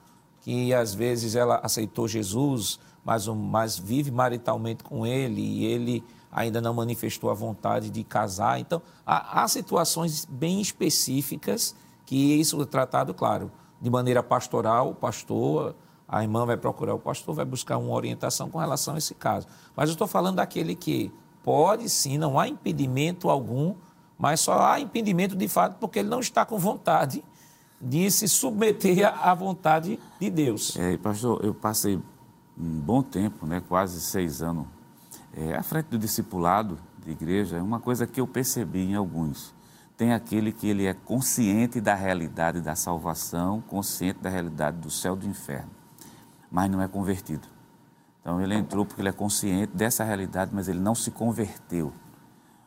Speaker 1: que às vezes ela aceitou Jesus, mas, mas vive maritalmente com ele e ele ainda não manifestou a vontade de casar. Então, há, há situações bem específicas que isso é tratado, claro, de maneira pastoral, o pastor, a irmã vai procurar o pastor, vai buscar uma orientação com relação a esse caso. Mas eu estou falando daquele que pode sim, não há impedimento algum, mas só há impedimento de fato porque ele não está com vontade de se submeter à vontade de Deus.
Speaker 4: É, pastor, eu passei um bom tempo, né, quase seis anos, é, à frente do discipulado de igreja. Uma coisa que eu percebi em alguns. Tem aquele que ele é consciente da realidade da salvação, consciente da realidade do céu e do inferno, mas não é convertido. Então ele entrou porque ele é consciente dessa realidade, mas ele não se converteu.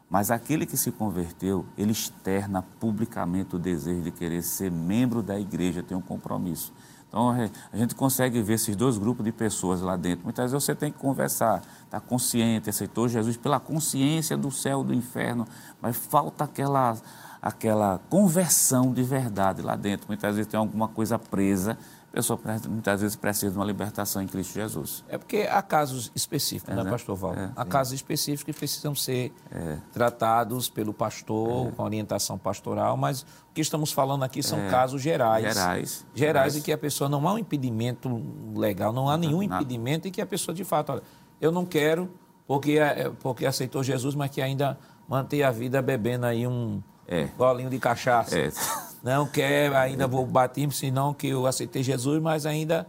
Speaker 4: Mas aquele que se converteu, ele externa publicamente o desejo de querer ser membro da igreja, ter um compromisso. Então a gente consegue ver esses dois grupos de pessoas lá dentro. Muitas vezes você tem que conversar, está consciente, aceitou Jesus pela consciência do céu do inferno, mas falta aquela, aquela conversão de verdade lá dentro. Muitas vezes tem alguma coisa presa, pessoa muitas vezes precisa de uma libertação em Cristo Jesus.
Speaker 1: É porque há casos específicos, né,
Speaker 4: né?
Speaker 1: pastor Val?
Speaker 4: É,
Speaker 1: há casos específicos que precisam ser tratados pelo pastor, com orientação pastoral, mas o que estamos falando aqui são casos gerais.
Speaker 4: Gerais.
Speaker 1: Gerais em que a pessoa não há um impedimento legal, não há nenhum
Speaker 4: nada.
Speaker 1: impedimento e que a pessoa, de fato, olha, eu não quero porque, é- porque aceitou Jesus, mas que ainda mantém a vida bebendo aí um
Speaker 4: É.
Speaker 1: golinho de cachaça.
Speaker 4: É.
Speaker 1: Não quer, ainda vou bater, senão que eu aceitei Jesus, mas ainda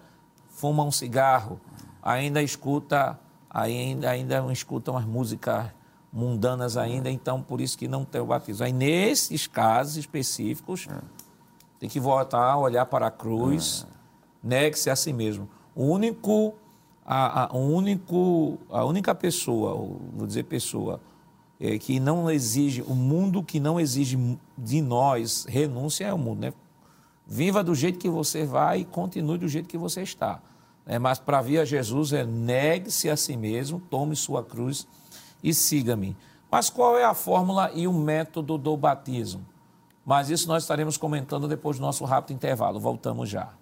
Speaker 1: fuma um cigarro, ainda escuta, ainda, ainda escuta umas músicas mundanas ainda, então por isso que não tem o batismo. Aí nesses casos específicos, tem que voltar olhar para a cruz, negue-se a si mesmo. O único, a, a- o único, a única pessoa, ou vou dizer pessoa, é, que não exige, o mundo que não exige de nós renúncia é o mundo, né? Viva do jeito que você vai e continue do jeito que você está. né? mas para vir a Jesus é negue-se a si mesmo, tome sua cruz e siga-me. Mas qual é a fórmula e o método do batismo? Mas isso nós estaremos comentando depois do nosso rápido intervalo. Voltamos já.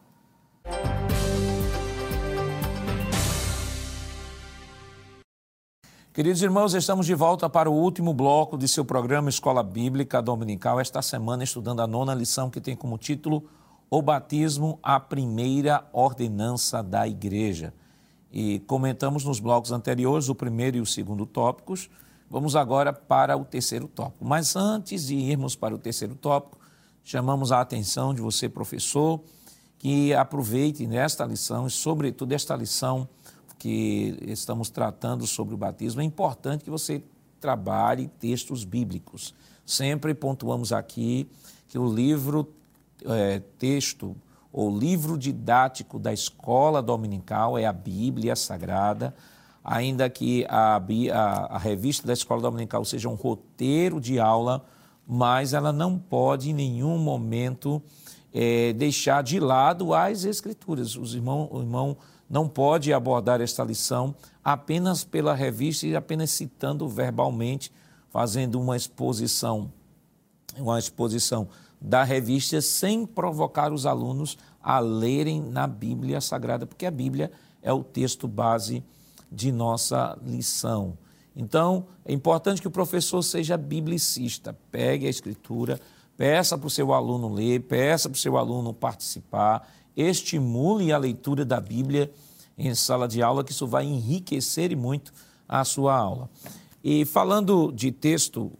Speaker 1: Queridos irmãos, estamos de volta para o último bloco de seu programa Escola Bíblica Dominical. Esta semana, estudando a nona lição que tem como título O Batismo, a Primeira Ordenança da Igreja. E comentamos nos blocos anteriores o primeiro e o segundo tópicos. Vamos agora para o terceiro tópico. Mas antes de irmos para o terceiro tópico, chamamos a atenção de você, professor, que aproveite nesta lição, e sobretudo esta lição que estamos tratando sobre o batismo, é importante que você trabalhe textos bíblicos. Sempre pontuamos aqui que o livro, é, texto, o livro didático da escola dominical é a Bíblia Sagrada, ainda que a, a, a revista da escola dominical seja um roteiro de aula, mas ela não pode em nenhum momento é, deixar de lado as escrituras. Os irmão, o irmão não pode abordar esta lição apenas pela revista e apenas citando verbalmente, fazendo uma exposição, uma exposição da revista sem provocar os alunos a lerem na Bíblia Sagrada, porque a Bíblia é o texto base de nossa lição. Então, é importante que o professor seja biblicista, pegue a escritura, peça para o seu aluno ler, peça para o seu aluno participar, estimule a leitura da Bíblia em sala de aula, que isso vai enriquecer e muito a sua aula. E falando de texto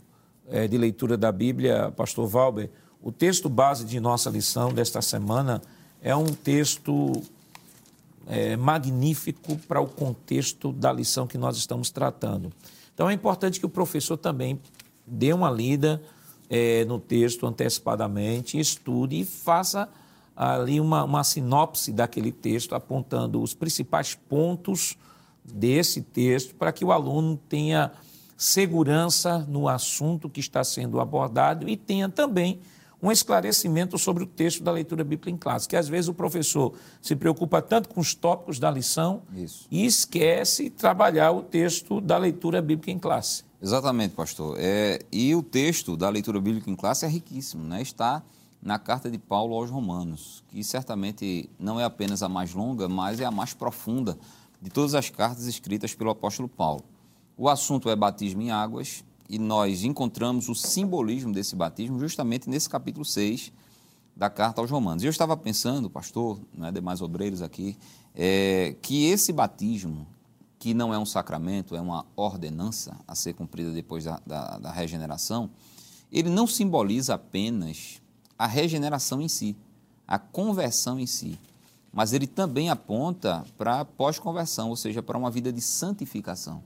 Speaker 1: é, de leitura da Bíblia, pastor Valber, o texto base de nossa lição desta semana é um texto é, magnífico para o contexto da lição que nós estamos tratando. Então é importante que o professor também dê uma lida é, no texto antecipadamente, estude e faça ali uma, uma sinopse daquele texto, apontando os principais pontos desse texto, para que o aluno tenha segurança no assunto que está sendo abordado e tenha também um esclarecimento sobre o texto da leitura bíblica em classe, que às vezes o professor se preocupa tanto com os tópicos da lição Isso. e esquece trabalhar o texto da leitura bíblica em classe.
Speaker 2: Exatamente, pastor. É, e o texto da leitura bíblica em classe é riquíssimo, né? Está na carta de Paulo aos Romanos, que certamente não é apenas a mais longa, mas é a mais profunda de todas as cartas escritas pelo apóstolo Paulo. O assunto é batismo em águas, e nós encontramos o simbolismo desse batismo justamente nesse capítulo 6 da carta aos Romanos. E eu estava pensando, pastor, né, demais obreiros aqui, é, que esse batismo, que não é um sacramento, é uma ordenança a ser cumprida depois da, da, da regeneração, ele não simboliza apenas a regeneração em si, a conversão em si, mas ele também aponta para a pós-conversão, ou seja, para uma vida de santificação.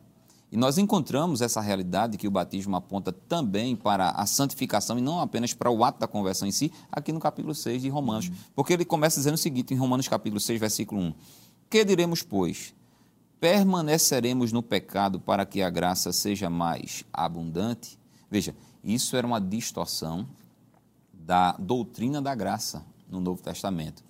Speaker 2: E nós encontramos essa realidade que o batismo aponta também para a santificação e não apenas para o ato da conversão em si, aqui no capítulo 6 de Romanos. Uhum. Porque ele começa dizendo o seguinte, em Romanos capítulo 6, versículo 1. Que diremos, pois? Permaneceremos no pecado para que a graça seja mais abundante? Veja, isso era uma distorção da doutrina da graça no Novo Testamento.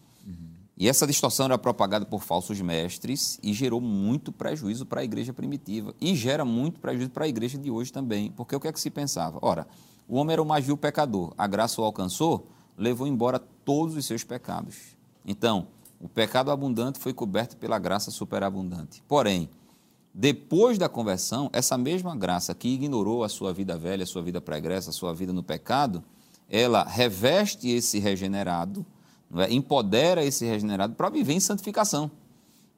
Speaker 2: E essa distorção era propagada por falsos mestres e gerou muito prejuízo para a igreja primitiva. E gera muito prejuízo para a igreja de hoje também. Porque o que é que se pensava? Ora, o homem era o mais vil pecador, a graça o alcançou, levou embora todos os seus pecados. Então, o pecado abundante foi coberto pela graça superabundante. Porém, depois da conversão, essa mesma graça que ignorou a sua vida velha, a sua vida pregressa, a sua vida no pecado, ela reveste esse regenerado é? empodera esse regenerado para viver em santificação.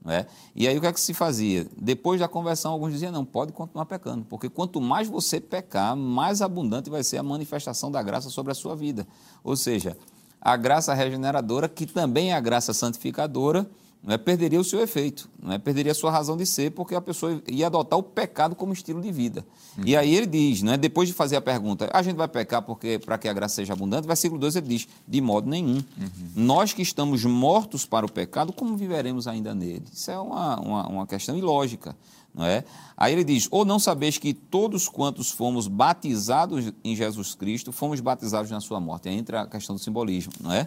Speaker 2: É? E aí o que é que se fazia? Depois da conversão, alguns diziam, não, pode continuar pecando, porque quanto mais você pecar, mais abundante vai ser a manifestação da graça sobre a sua vida. Ou seja, a graça regeneradora, que também é a graça santificadora, não é, perderia o seu efeito, não é, perderia a sua razão de ser, porque a pessoa ia adotar o pecado como estilo de vida. Uhum. E aí ele diz, não é, depois de fazer a pergunta, a gente vai pecar porque para que a graça seja abundante, versículo 2 ele diz, de modo nenhum. Uhum. Nós que estamos mortos para o pecado, como viveremos ainda nele? Isso é uma, uma, uma questão ilógica. Não é? Aí ele diz: Ou não sabeis que todos quantos fomos batizados em Jesus Cristo, fomos batizados na sua morte. Aí entra a questão do simbolismo, não é?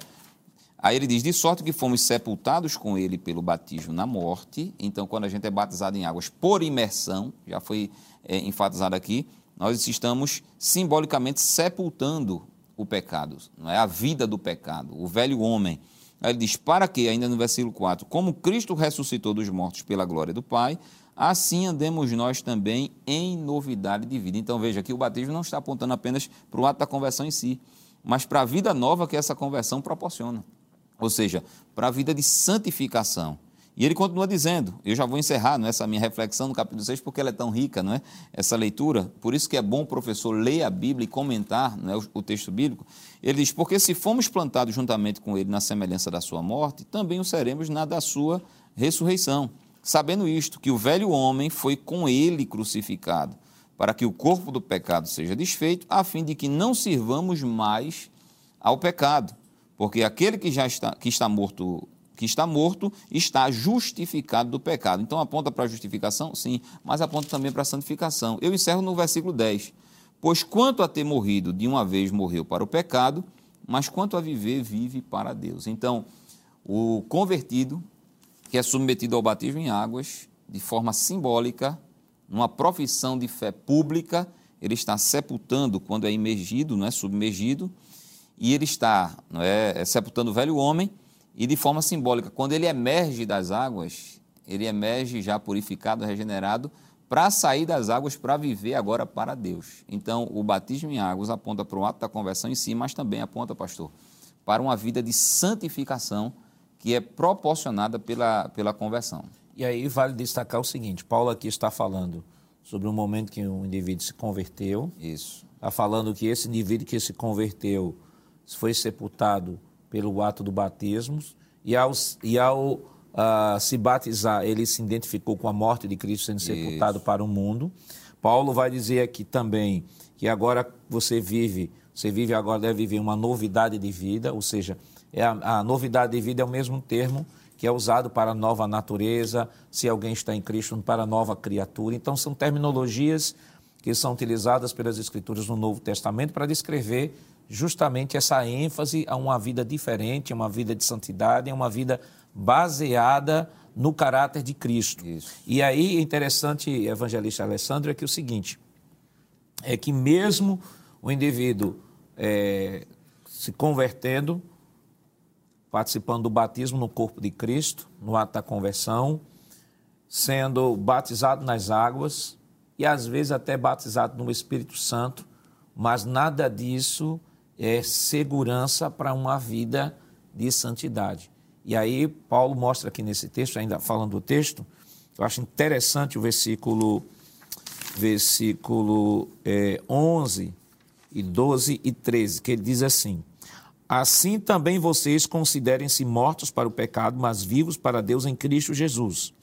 Speaker 2: Aí ele diz: de sorte que fomos sepultados com ele pelo batismo na morte. Então, quando a gente é batizado em águas por imersão, já foi é, enfatizado aqui, nós estamos simbolicamente sepultando o pecado, não é a vida do pecado, o velho homem. Aí ele diz: para que, ainda no versículo 4, como Cristo ressuscitou dos mortos pela glória do Pai, assim andemos nós também em novidade de vida. Então veja que o batismo não está apontando apenas para o ato da conversão em si, mas para a vida nova que essa conversão proporciona ou seja, para a vida de santificação. E ele continua dizendo, eu já vou encerrar não é, essa minha reflexão no capítulo 6, porque ela é tão rica, não é? Essa leitura, por isso que é bom o professor ler a Bíblia e comentar não é, o, o texto bíblico. Ele diz, porque se fomos plantados juntamente com ele na semelhança da sua morte, também o seremos na da sua ressurreição. Sabendo isto, que o velho homem foi com ele crucificado, para que o corpo do pecado seja desfeito, a fim de que não sirvamos mais ao pecado Porque aquele que já está, que está morto que está morto está justificado do pecado. Então aponta para a justificação? Sim, mas aponta também para a santificação. Eu encerro no versículo 10. Pois quanto a ter morrido, de uma vez morreu para o pecado, mas quanto a viver, vive para Deus. Então, o convertido, que é submetido ao batismo em águas, de forma simbólica, numa profissão de fé pública, ele está sepultando quando é imergido, não é submergido, e ele está não é, é, sepultando o velho homem, e de forma simbólica, quando ele emerge das águas, ele emerge já purificado, regenerado, para sair das águas, para viver agora para Deus. Então, o batismo em águas aponta para o ato da conversão em si, mas também aponta, pastor, para uma vida de santificação que é proporcionada pela, pela conversão.
Speaker 1: E aí vale destacar o seguinte: Paulo aqui está falando sobre o momento que um indivíduo se converteu.
Speaker 2: Isso.
Speaker 1: Está falando que esse indivíduo que se converteu foi sepultado pelo ato do batismo e ao, e ao uh, se batizar, ele se identificou com a morte de Cristo sendo sepultado Isso. para o mundo. Paulo vai dizer aqui também que agora você vive, você vive agora deve viver uma novidade de vida, ou seja, é a, a novidade de vida é o mesmo termo que é usado para a nova natureza, se alguém está em Cristo, para a nova criatura. Então, são terminologias que são utilizadas pelas Escrituras no Novo Testamento para descrever justamente essa ênfase a uma vida diferente, a uma vida de santidade, a uma vida baseada no caráter de Cristo. Isso. E aí, interessante, evangelista Alessandro, é que é o seguinte, é que mesmo o indivíduo é, se convertendo, participando do batismo no corpo de Cristo, no ato da conversão, sendo batizado nas águas e às vezes até batizado no Espírito Santo, mas nada disso é segurança para uma vida de santidade. E aí Paulo mostra aqui nesse texto, ainda falando do texto, eu acho interessante o versículo versículo é, 11 e 12 e 13, que ele diz assim: Assim também vocês considerem-se mortos para o pecado, mas vivos para Deus em Cristo Jesus.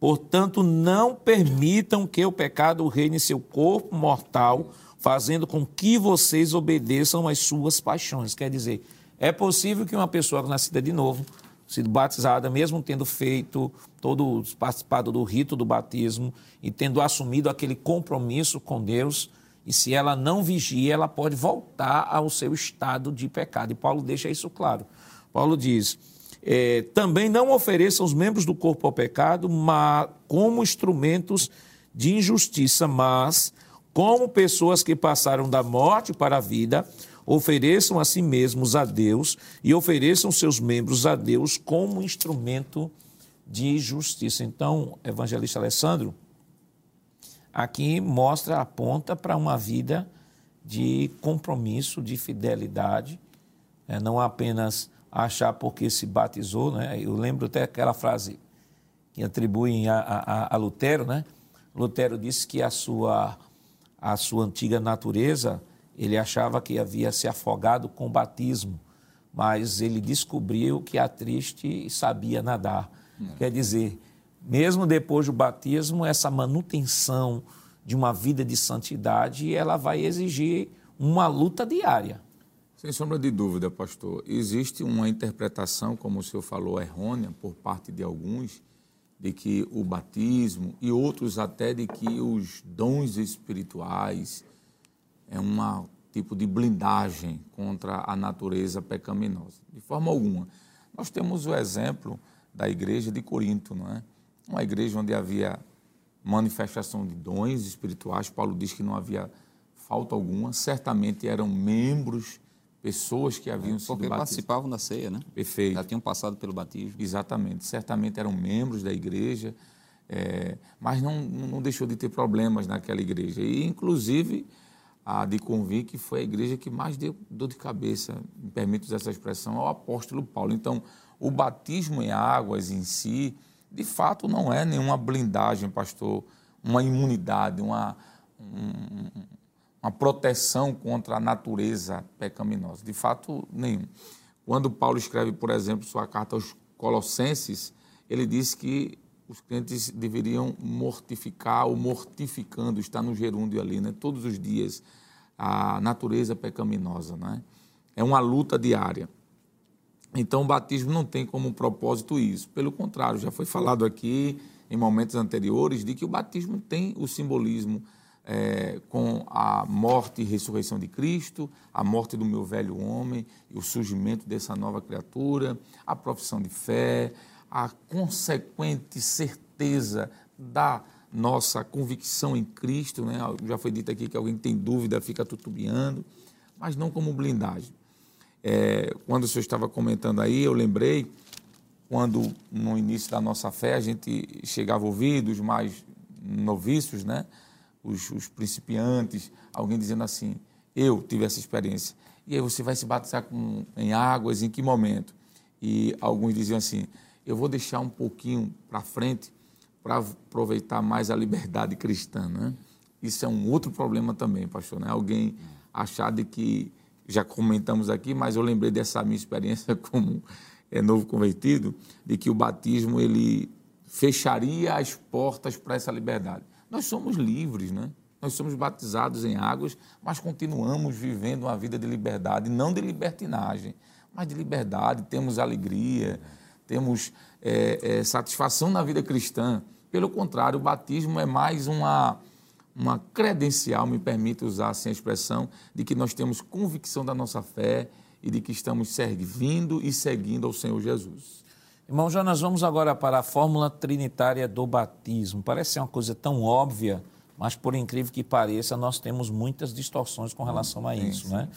Speaker 1: Portanto, não permitam que o pecado reine seu corpo mortal, fazendo com que vocês obedeçam às suas paixões. Quer dizer, é possível que uma pessoa nascida de novo, sido batizada, mesmo tendo feito todo participado do rito do batismo e tendo assumido aquele compromisso com Deus, e se ela não vigia, ela pode voltar ao seu estado de pecado. E Paulo deixa isso claro. Paulo diz: é, também não ofereçam os membros do corpo ao pecado, mas como instrumentos de injustiça, mas como pessoas que passaram da morte para a vida, ofereçam a si mesmos a Deus e ofereçam seus membros a Deus como instrumento de justiça. Então, evangelista Alessandro, aqui mostra, aponta para uma vida de compromisso, de fidelidade, é, não apenas achar porque se batizou, né? Eu lembro até aquela frase que atribuem a, a, a Lutero, né? Lutero disse que a sua, a sua antiga natureza, ele achava que havia se afogado com o batismo, mas ele descobriu que a triste sabia nadar. É. Quer dizer, mesmo depois do batismo, essa manutenção de uma vida de santidade, ela vai exigir uma luta diária.
Speaker 3: Sem sombra de dúvida, pastor. Existe uma interpretação, como o senhor falou, errônea por parte de alguns, de que o batismo e outros até de que os dons espirituais é um tipo de blindagem contra a natureza pecaminosa. De forma alguma. Nós temos o exemplo da igreja de Corinto, não é? uma igreja onde havia manifestação de dons espirituais. Paulo diz que não havia falta alguma. Certamente eram membros, pessoas que haviam é, sido
Speaker 2: Porque participavam da ceia, né?
Speaker 3: Perfeito.
Speaker 2: Já tinham passado pelo batismo.
Speaker 3: Exatamente. Certamente eram membros da igreja, é, mas não, não deixou de ter problemas naquela igreja. E, inclusive, a de Convic foi a igreja que mais deu dor de cabeça, me permite usar essa expressão, ao apóstolo Paulo. Então, o batismo em águas em si de fato não é nenhuma blindagem, pastor, uma imunidade, uma, um, uma proteção contra a natureza pecaminosa. De fato, nenhum. Quando Paulo escreve, por exemplo, sua carta aos Colossenses, ele diz que os crentes deveriam mortificar ou mortificando, está no gerúndio ali, né? todos os dias, a natureza pecaminosa. Né? É uma luta diária. Então, o batismo não tem como propósito isso. Pelo contrário, já foi falado aqui em momentos anteriores de que o batismo tem o simbolismo é, com a morte e ressurreição de Cristo, a morte do meu velho homem e o surgimento dessa nova criatura, a profissão de fé, a consequente certeza da nossa convicção em Cristo. Né? Já foi dito aqui que alguém tem dúvida, fica tutubiando, mas não como blindagem. É, quando o senhor estava comentando aí, eu lembrei quando no início da nossa fé a gente chegava a ouvir dos mais noviços, né? Os, os principiantes, alguém dizendo assim: Eu tive essa experiência. E aí você vai se batizar com, em águas, em que momento? E alguns diziam assim: Eu vou deixar um pouquinho para frente para aproveitar mais a liberdade cristã. Né? Isso é um outro problema também, pastor. Né? Alguém achar de que, já comentamos aqui, mas eu lembrei dessa minha experiência como é, novo convertido, de que o batismo ele fecharia as portas para essa liberdade. Nós somos livres, né? Nós somos batizados em águas, mas continuamos vivendo uma vida de liberdade, não de libertinagem, mas de liberdade. Temos alegria, temos é, é, satisfação na vida cristã. Pelo contrário, o batismo é mais uma, uma credencial, me permite usar assim a expressão, de que nós temos convicção da nossa fé e de que estamos servindo e seguindo ao Senhor Jesus.
Speaker 1: Irmão Jonas, vamos agora para a fórmula trinitária do batismo. Parece ser uma coisa tão óbvia, mas por incrível que pareça, nós temos muitas distorções com relação a isso. Né?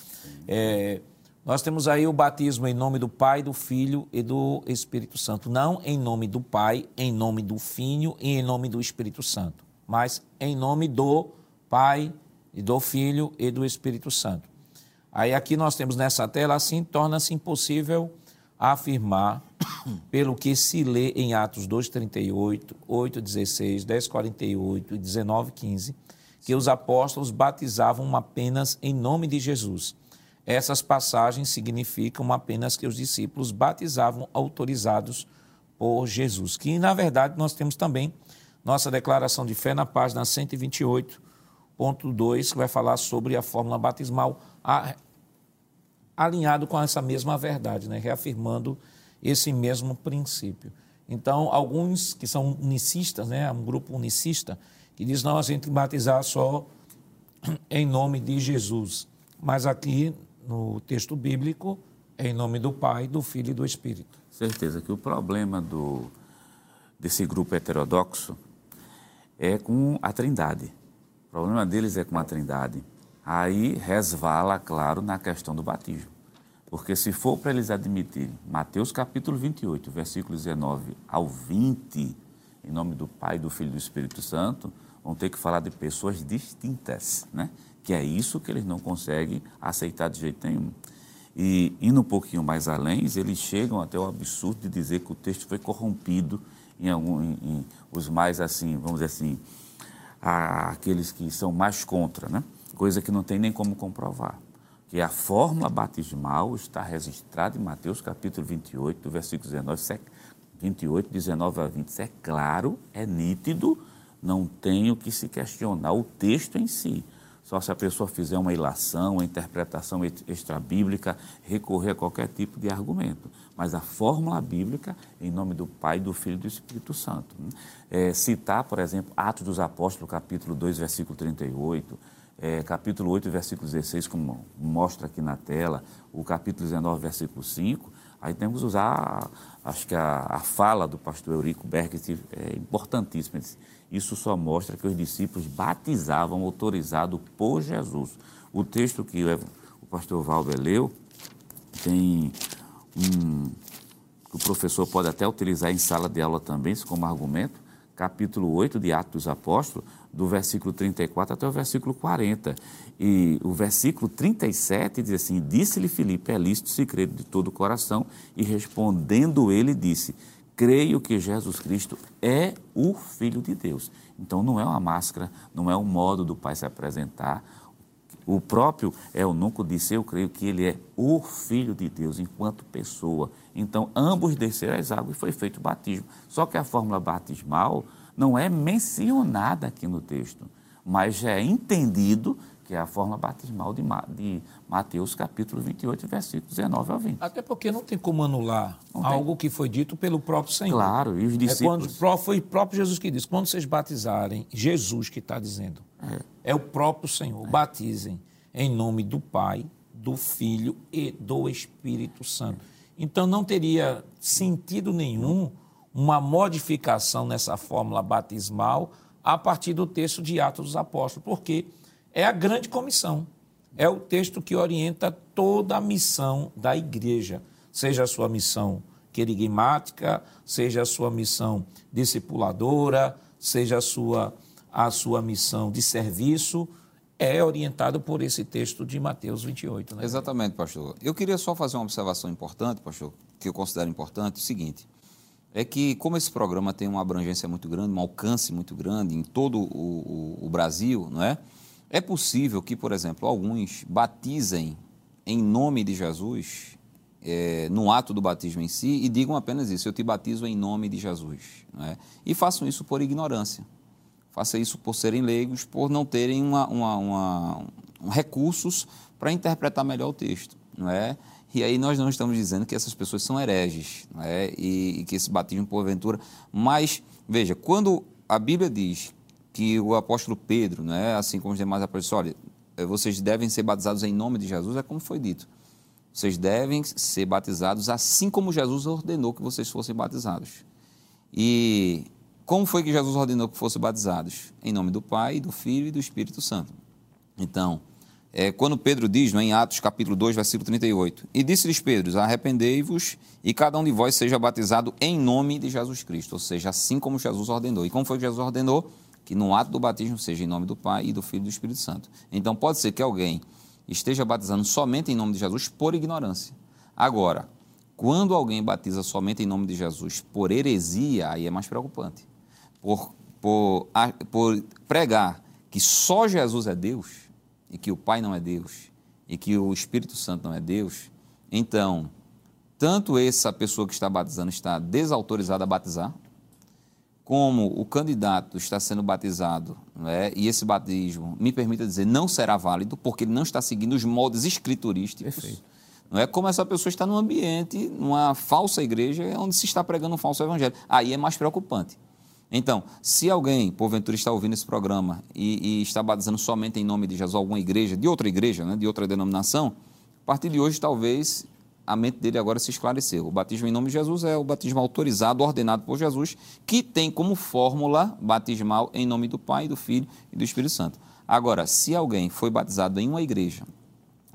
Speaker 1: É, nós temos aí o batismo em nome do Pai, do Filho e do Espírito Santo. Não em nome do Pai, em nome do Filho e em nome do Espírito Santo, mas em nome do Pai, e do Filho e do Espírito Santo. Aí aqui nós temos nessa tela, assim torna-se impossível afirmar, pelo que se lê em Atos 2,38, 8,16, 10,48 e 19,15, que os apóstolos batizavam apenas em nome de Jesus. Essas passagens significam apenas que os discípulos batizavam autorizados por Jesus. Que, na verdade, nós temos também nossa declaração de fé na página 128.2, que vai falar sobre a fórmula batismal, alinhado com essa mesma verdade, né? reafirmando esse mesmo princípio. Então, alguns que são unicistas, né? um grupo unicista, que diz, não, a gente tem que batizar só em nome de Jesus. Mas aqui, no texto bíblico, é em nome do Pai, do Filho e do Espírito.
Speaker 4: Certeza que o problema do, desse grupo heterodoxo é com a trindade. O problema deles é com a trindade aí resvala, claro, na questão do batismo. Porque se for para eles admitirem, Mateus capítulo 28, versículo 19 ao 20, em nome do Pai, do Filho e do Espírito Santo, vão ter que falar de pessoas distintas, né? Que é isso que eles não conseguem aceitar de jeito nenhum. E indo um pouquinho mais além, eles chegam até o absurdo de dizer que o texto foi corrompido em, algum, em, em os mais assim, vamos dizer assim, aqueles que são mais contra, né? coisa que não tem nem como comprovar. Que a fórmula batismal está registrada em Mateus capítulo 28, do versículo 19, 28, 19 a 20. Isso é claro, é nítido, não tem o que se questionar o texto em si. Só se a pessoa fizer uma ilação, uma interpretação extrabíblica, recorrer a qualquer tipo de argumento. Mas a fórmula bíblica, em nome do Pai, do Filho e do Espírito Santo. Né? É, citar, por exemplo, Atos dos Apóstolos, capítulo 2, versículo 38, é, capítulo 8, versículo 16, como mostra aqui na tela, o capítulo 19, versículo 5, aí temos que usar, acho que a, a fala do pastor Eurico Berg é importantíssima. Isso só mostra que os discípulos batizavam autorizado por Jesus. O texto que o pastor Valber leu tem um o professor pode até utilizar em sala de aula também, como argumento, capítulo 8 de Atos dos Apóstolos, do versículo 34 até o versículo 40. E o versículo 37 diz assim: Disse-lhe Filipe, é lícito se crer de todo o coração, e respondendo ele, disse: Creio que Jesus Cristo é o Filho de Deus. Então não é uma máscara, não é um modo do Pai se apresentar. O próprio eunuco disse: Eu creio que ele é o Filho de Deus enquanto pessoa. Então ambos desceram as águas e foi feito o batismo. Só que a fórmula batismal não é mencionada aqui no texto, mas já é entendido que é a fórmula batismal de, de Mateus capítulo 28, versículo 19 ao 20.
Speaker 1: Até porque não tem como anular algo que foi dito pelo próprio Senhor.
Speaker 4: Claro, e os discípulos...
Speaker 1: É quando, foi o próprio Jesus que disse, quando vocês batizarem, Jesus que está dizendo, é. é. o próprio Senhor, é. batizem em nome do Pai, do Filho e do Espírito Santo. Então não teria sentido nenhum uma modificação nessa fórmula batismal a partir do texto de Atos dos Apóstolos, porque é a grande comissão. É o texto que orienta toda a missão da igreja, seja a sua missão querigmática, seja a sua missão discipuladora, seja a sua, a sua missão de serviço, é orientado por esse texto de Mateus 28. Né?
Speaker 2: Exatamente, pastor. Eu queria só fazer uma observação importante, pastor, que eu considero importante, o seguinte, é que como esse programa tem uma abrangência muito grande, um alcance muito grande em todo o, o, o Brasil, não é? É possível que, por exemplo, alguns batizem em nome de Jesus é, no ato do batismo em si e digam apenas isso: eu te batizo em nome de Jesus. É? E façam isso por ignorância. Façam isso por serem leigos, por não terem uma, uma, uma, um recursos para interpretar melhor o texto. Não é? E aí nós não estamos dizendo que essas pessoas são hereges não é? e, e que esse batismo porventura. Mas, veja, quando a Bíblia diz que o apóstolo Pedro, né, assim como os demais apóstolos, olha, eh, vocês devem ser batizados em nome de Jesus, é como foi dito. Vocês devem ser batizados assim como Jesus ordenou que vocês fossem batizados. E como foi que Jesus ordenou que fossem batizados? Em nome do Pai, do Filho e do Espírito Santo. Então, é, quando Pedro diz, no, em Atos capítulo 2, versículo 38, e disse-lhes Pedro, arrependei-vos e cada um de vós seja batizado em nome de Jesus Cristo, ou seja, assim como Jesus ordenou. E como foi que Jesus ordenou? que no ato do batismo seja em nome do Pai e do Filho e do Espírito Santo. Então pode ser que alguém esteja batizando somente em nome de Jesus por ignorância. Agora, quando alguém batiza somente em nome de Jesus por heresia, aí é mais preocupante. Por, por, por pregar que só Jesus é Deus e que o Pai não é Deus e que o Espírito Santo não é Deus, então, tanto essa pessoa que está batizando está desautorizada a batizar, como o candidato está sendo batizado, né, e esse batismo, me permita dizer, não será válido, porque ele não está seguindo os moldes escriturísticos. Perfeito. Não é como essa pessoa está num ambiente, numa falsa igreja, onde se está pregando um falso evangelho. Aí é mais preocupante. Então, se alguém, porventura, está ouvindo esse programa e, e, está batizando somente em nome de Jesus, alguma igreja, de outra igreja, né, de outra denominação, a partir de hoje, talvez a mente dele agora se esclareceu. O batismo em nome de Jesus é o batismo autorizado, ordenado por Jesus, que tem como fórmula batismal em nome do Pai, do Filho e do Espírito Santo. Agora, se alguém foi batizado em uma igreja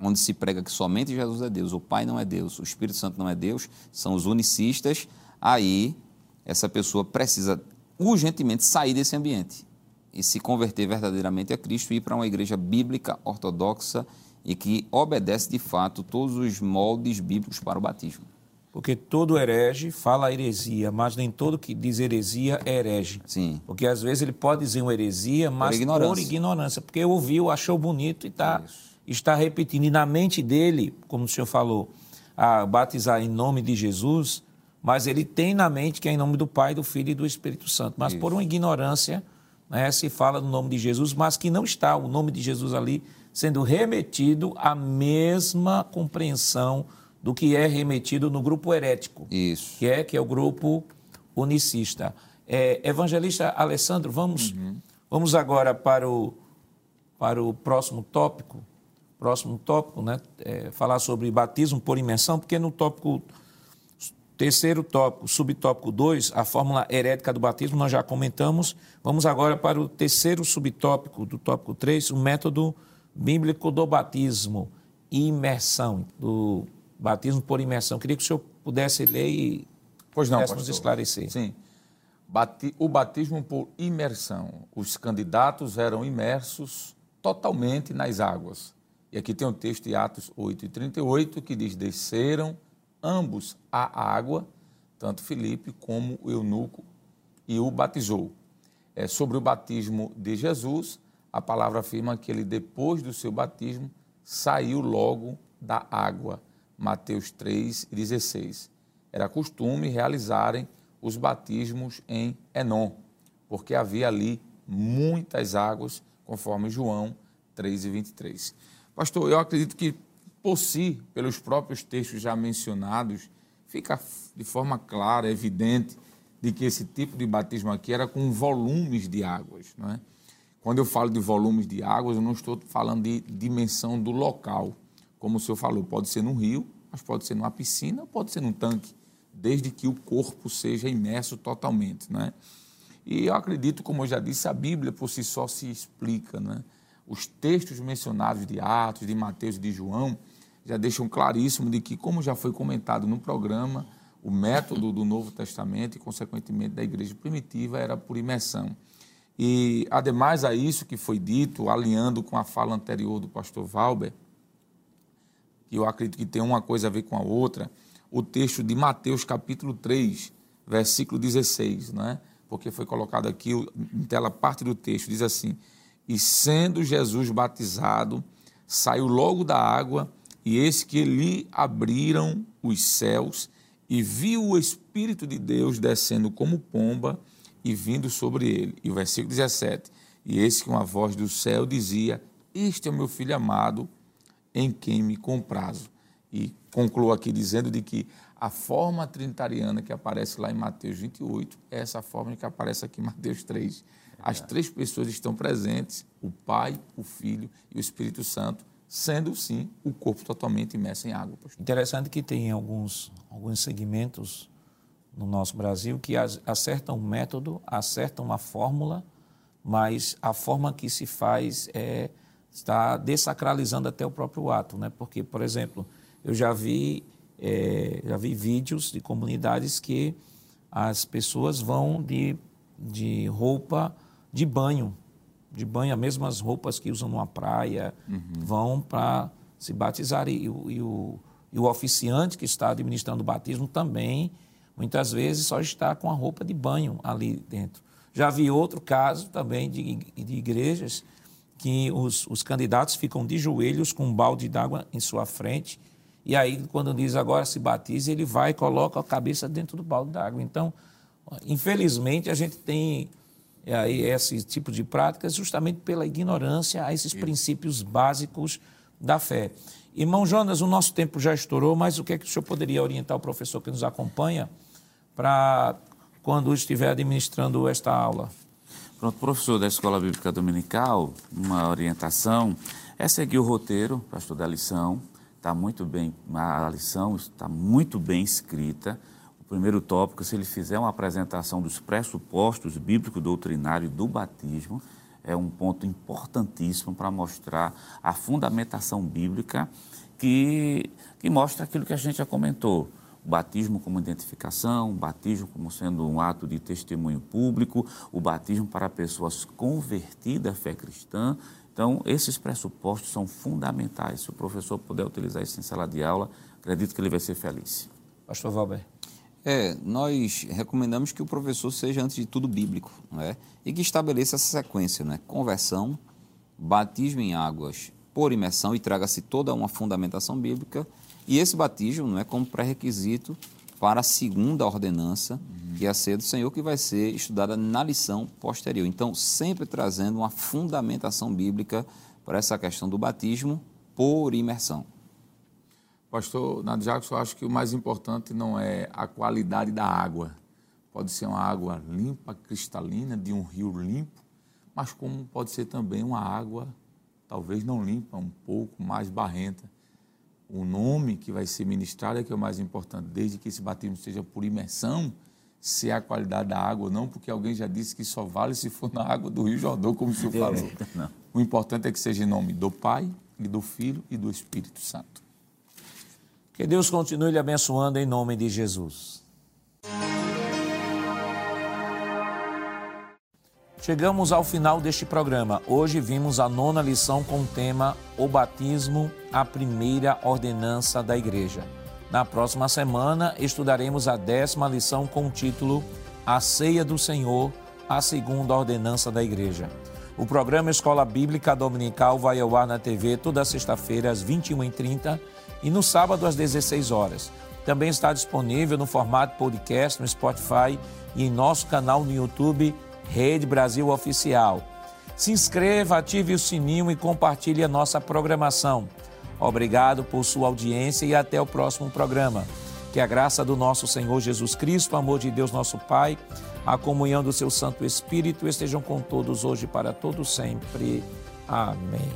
Speaker 2: onde se prega que somente Jesus é Deus, o Pai não é Deus, o Espírito Santo não é Deus, são os unicistas, aí essa pessoa precisa urgentemente sair desse ambiente e se converter verdadeiramente a Cristo e ir para uma igreja bíblica, ortodoxa e que obedece de fato todos os moldes bíblicos para o batismo.
Speaker 1: Porque todo herege fala heresia, mas nem todo que diz heresia é herege.
Speaker 2: Sim.
Speaker 1: Porque às vezes ele pode dizer uma heresia, mas por ignorância, por ignorância porque ouviu, achou bonito e tá, está repetindo. E na mente dele, como o senhor falou, a batizar em nome de Jesus, mas ele tem na mente que é em nome do Pai, do Filho e do Espírito Santo. Mas Isso. por uma ignorância, né, se fala no nome de Jesus, mas que não está o nome de Jesus ali sendo remetido à mesma compreensão do que é remetido no grupo herético.
Speaker 2: Isso.
Speaker 1: Que é, que é o grupo unicista. É, evangelista Alessandro, vamos, uhum. vamos agora para o, para o próximo tópico. Próximo tópico, né? É, falar sobre batismo por imersão, porque no tópico Terceiro tópico, subtópico 2, a fórmula herética do batismo, nós já comentamos. Vamos agora para o terceiro subtópico do tópico 3, o método bíblico do batismo imersão, do batismo por imersão. Queria que o senhor pudesse ler e
Speaker 3: pois não,
Speaker 1: nos esclarecer.
Speaker 3: Sim. O batismo por imersão. Os candidatos eram imersos totalmente nas águas. E aqui tem um texto de Atos 8 e 38 que diz: Desceram ambos à água, tanto Filipe como o eunuco, e o batizou. É, sobre o batismo de Jesus, a palavra afirma que ele, depois do seu batismo, saiu logo da água. Mateus 3,16. Era costume realizarem os batismos em Enon, porque havia ali muitas águas, conforme João 3 e 23. Pastor, eu acredito que, por si, pelos próprios textos já mencionados, fica de forma clara, evidente, de que esse tipo de batismo aqui era com volumes de águas. Não é? Quando eu falo de volumes de águas, eu não estou falando de dimensão do local. Como o senhor falou, pode ser num rio, mas pode ser numa piscina, pode ser num tanque, desde que o corpo seja imerso totalmente. Né? E eu acredito, como eu já disse, a Bíblia por si só se explica. Né? Os textos mencionados de Atos, de Mateus e de João já deixam claríssimo de que, como já foi comentado no programa, o método do Novo Testamento e, consequentemente, da igreja primitiva era por imersão. E, ademais a isso que foi dito, alinhando com a fala anterior do pastor Valber, que eu acredito que tem uma coisa a ver com a outra, o texto de Mateus capítulo 3, versículo 16, né? porque foi colocado aqui em tela parte do texto, diz assim, e sendo Jesus batizado, saiu logo da água, e eis que lhe abriram os céus, e viu o Espírito de Deus descendo como pomba e vindo sobre ele. E o versículo 17: E eis que uma voz do céu dizia: Este é o meu filho amado, em quem me comprazo. E concluo aqui dizendo de que a forma trinitariana que aparece lá em Mateus 28 é essa forma que aparece aqui em Mateus 3. As três pessoas estão presentes: o Pai, o Filho e o Espírito Santo sendo sim o corpo totalmente imerso em água.
Speaker 1: Pastor. Interessante que tem alguns, alguns segmentos no nosso Brasil que acertam um método, acertam uma fórmula, mas a forma que se faz é, está desacralizando até o próprio ato. Né? Porque, por exemplo, eu já vi, é, já vi vídeos de comunidades que as pessoas vão de, de roupa de banho de banho, as mesmas roupas que usam numa praia, uhum. vão para se batizar. E, e, o, e, o, oficiante que está administrando o batismo também, muitas vezes, só está com a roupa de banho ali dentro. Já vi outro caso também de, de igrejas que os, os candidatos ficam de joelhos com um balde d'água em sua frente. E aí, quando diz agora se batize, ele vai e coloca a cabeça dentro do balde d'água. Então, infelizmente, a gente tem é, aí esse tipo de práticas justamente pela ignorância a esses Isso. princípios básicos da fé. Irmão Jonas, o nosso tempo já estourou, mas o que é que o senhor poderia orientar o professor que nos acompanha para quando estiver administrando esta aula?
Speaker 4: Pronto, professor da Escola Bíblica Dominical, uma orientação é seguir o roteiro, pastor, da lição. Está muito bem, a lição está muito bem escrita primeiro tópico, se ele fizer uma apresentação dos pressupostos bíblico-doutrinários do batismo, é um ponto importantíssimo para mostrar a fundamentação bíblica que, que mostra aquilo que a gente já comentou. O batismo como identificação, o batismo como sendo um ato de testemunho público, o batismo para pessoas convertidas à fé cristã. Então, esses pressupostos são fundamentais. Se o professor puder utilizar isso em sala de aula, acredito que ele vai ser feliz.
Speaker 1: Pastor Valber.
Speaker 2: É, nós recomendamos que o professor seja, antes de tudo, bíblico, né? e que estabeleça essa sequência, né? conversão, batismo em águas por imersão, e traga-se toda uma fundamentação bíblica, e esse batismo não é como pré-requisito para a segunda ordenança, uhum. que é a ceia do Senhor, que vai ser estudada na lição posterior. Então, sempre trazendo uma fundamentação bíblica para essa questão do batismo por imersão.
Speaker 3: Pastor Nado Jackson, eu acho que o mais importante não é a qualidade da água. Pode ser uma água limpa, cristalina, de um rio limpo, mas como pode ser também uma água, talvez não limpa, um pouco mais barrenta. O nome que vai ser ministrado é que é o mais importante, desde que esse batismo seja por imersão, se é a qualidade da água ou não, porque alguém já disse que só vale se for na água do Rio Jordão, como o senhor falou. Não. O importante é que seja em nome do Pai, e do Filho e do Espírito Santo.
Speaker 1: Que Deus continue lhe abençoando em nome de Jesus. Chegamos ao final deste programa. Hoje vimos a nona lição com o tema O Batismo, a primeira ordenança da Igreja. Na próxima semana estudaremos a décima lição com o título A Ceia do Senhor, a segunda ordenança da Igreja. O programa Escola Bíblica Dominical vai ao ar na TV toda sexta-feira às 21h30 e no sábado às 16 horas. Também está disponível no formato podcast no Spotify e em nosso canal no YouTube Rede Brasil Oficial. Se inscreva, ative o sininho e compartilhe a nossa programação. Obrigado por sua audiência e até o próximo programa. Que a graça do nosso Senhor Jesus Cristo, o amor de Deus nosso Pai, a comunhão do seu Santo Espírito estejam com todos hoje para todo sempre. Amém.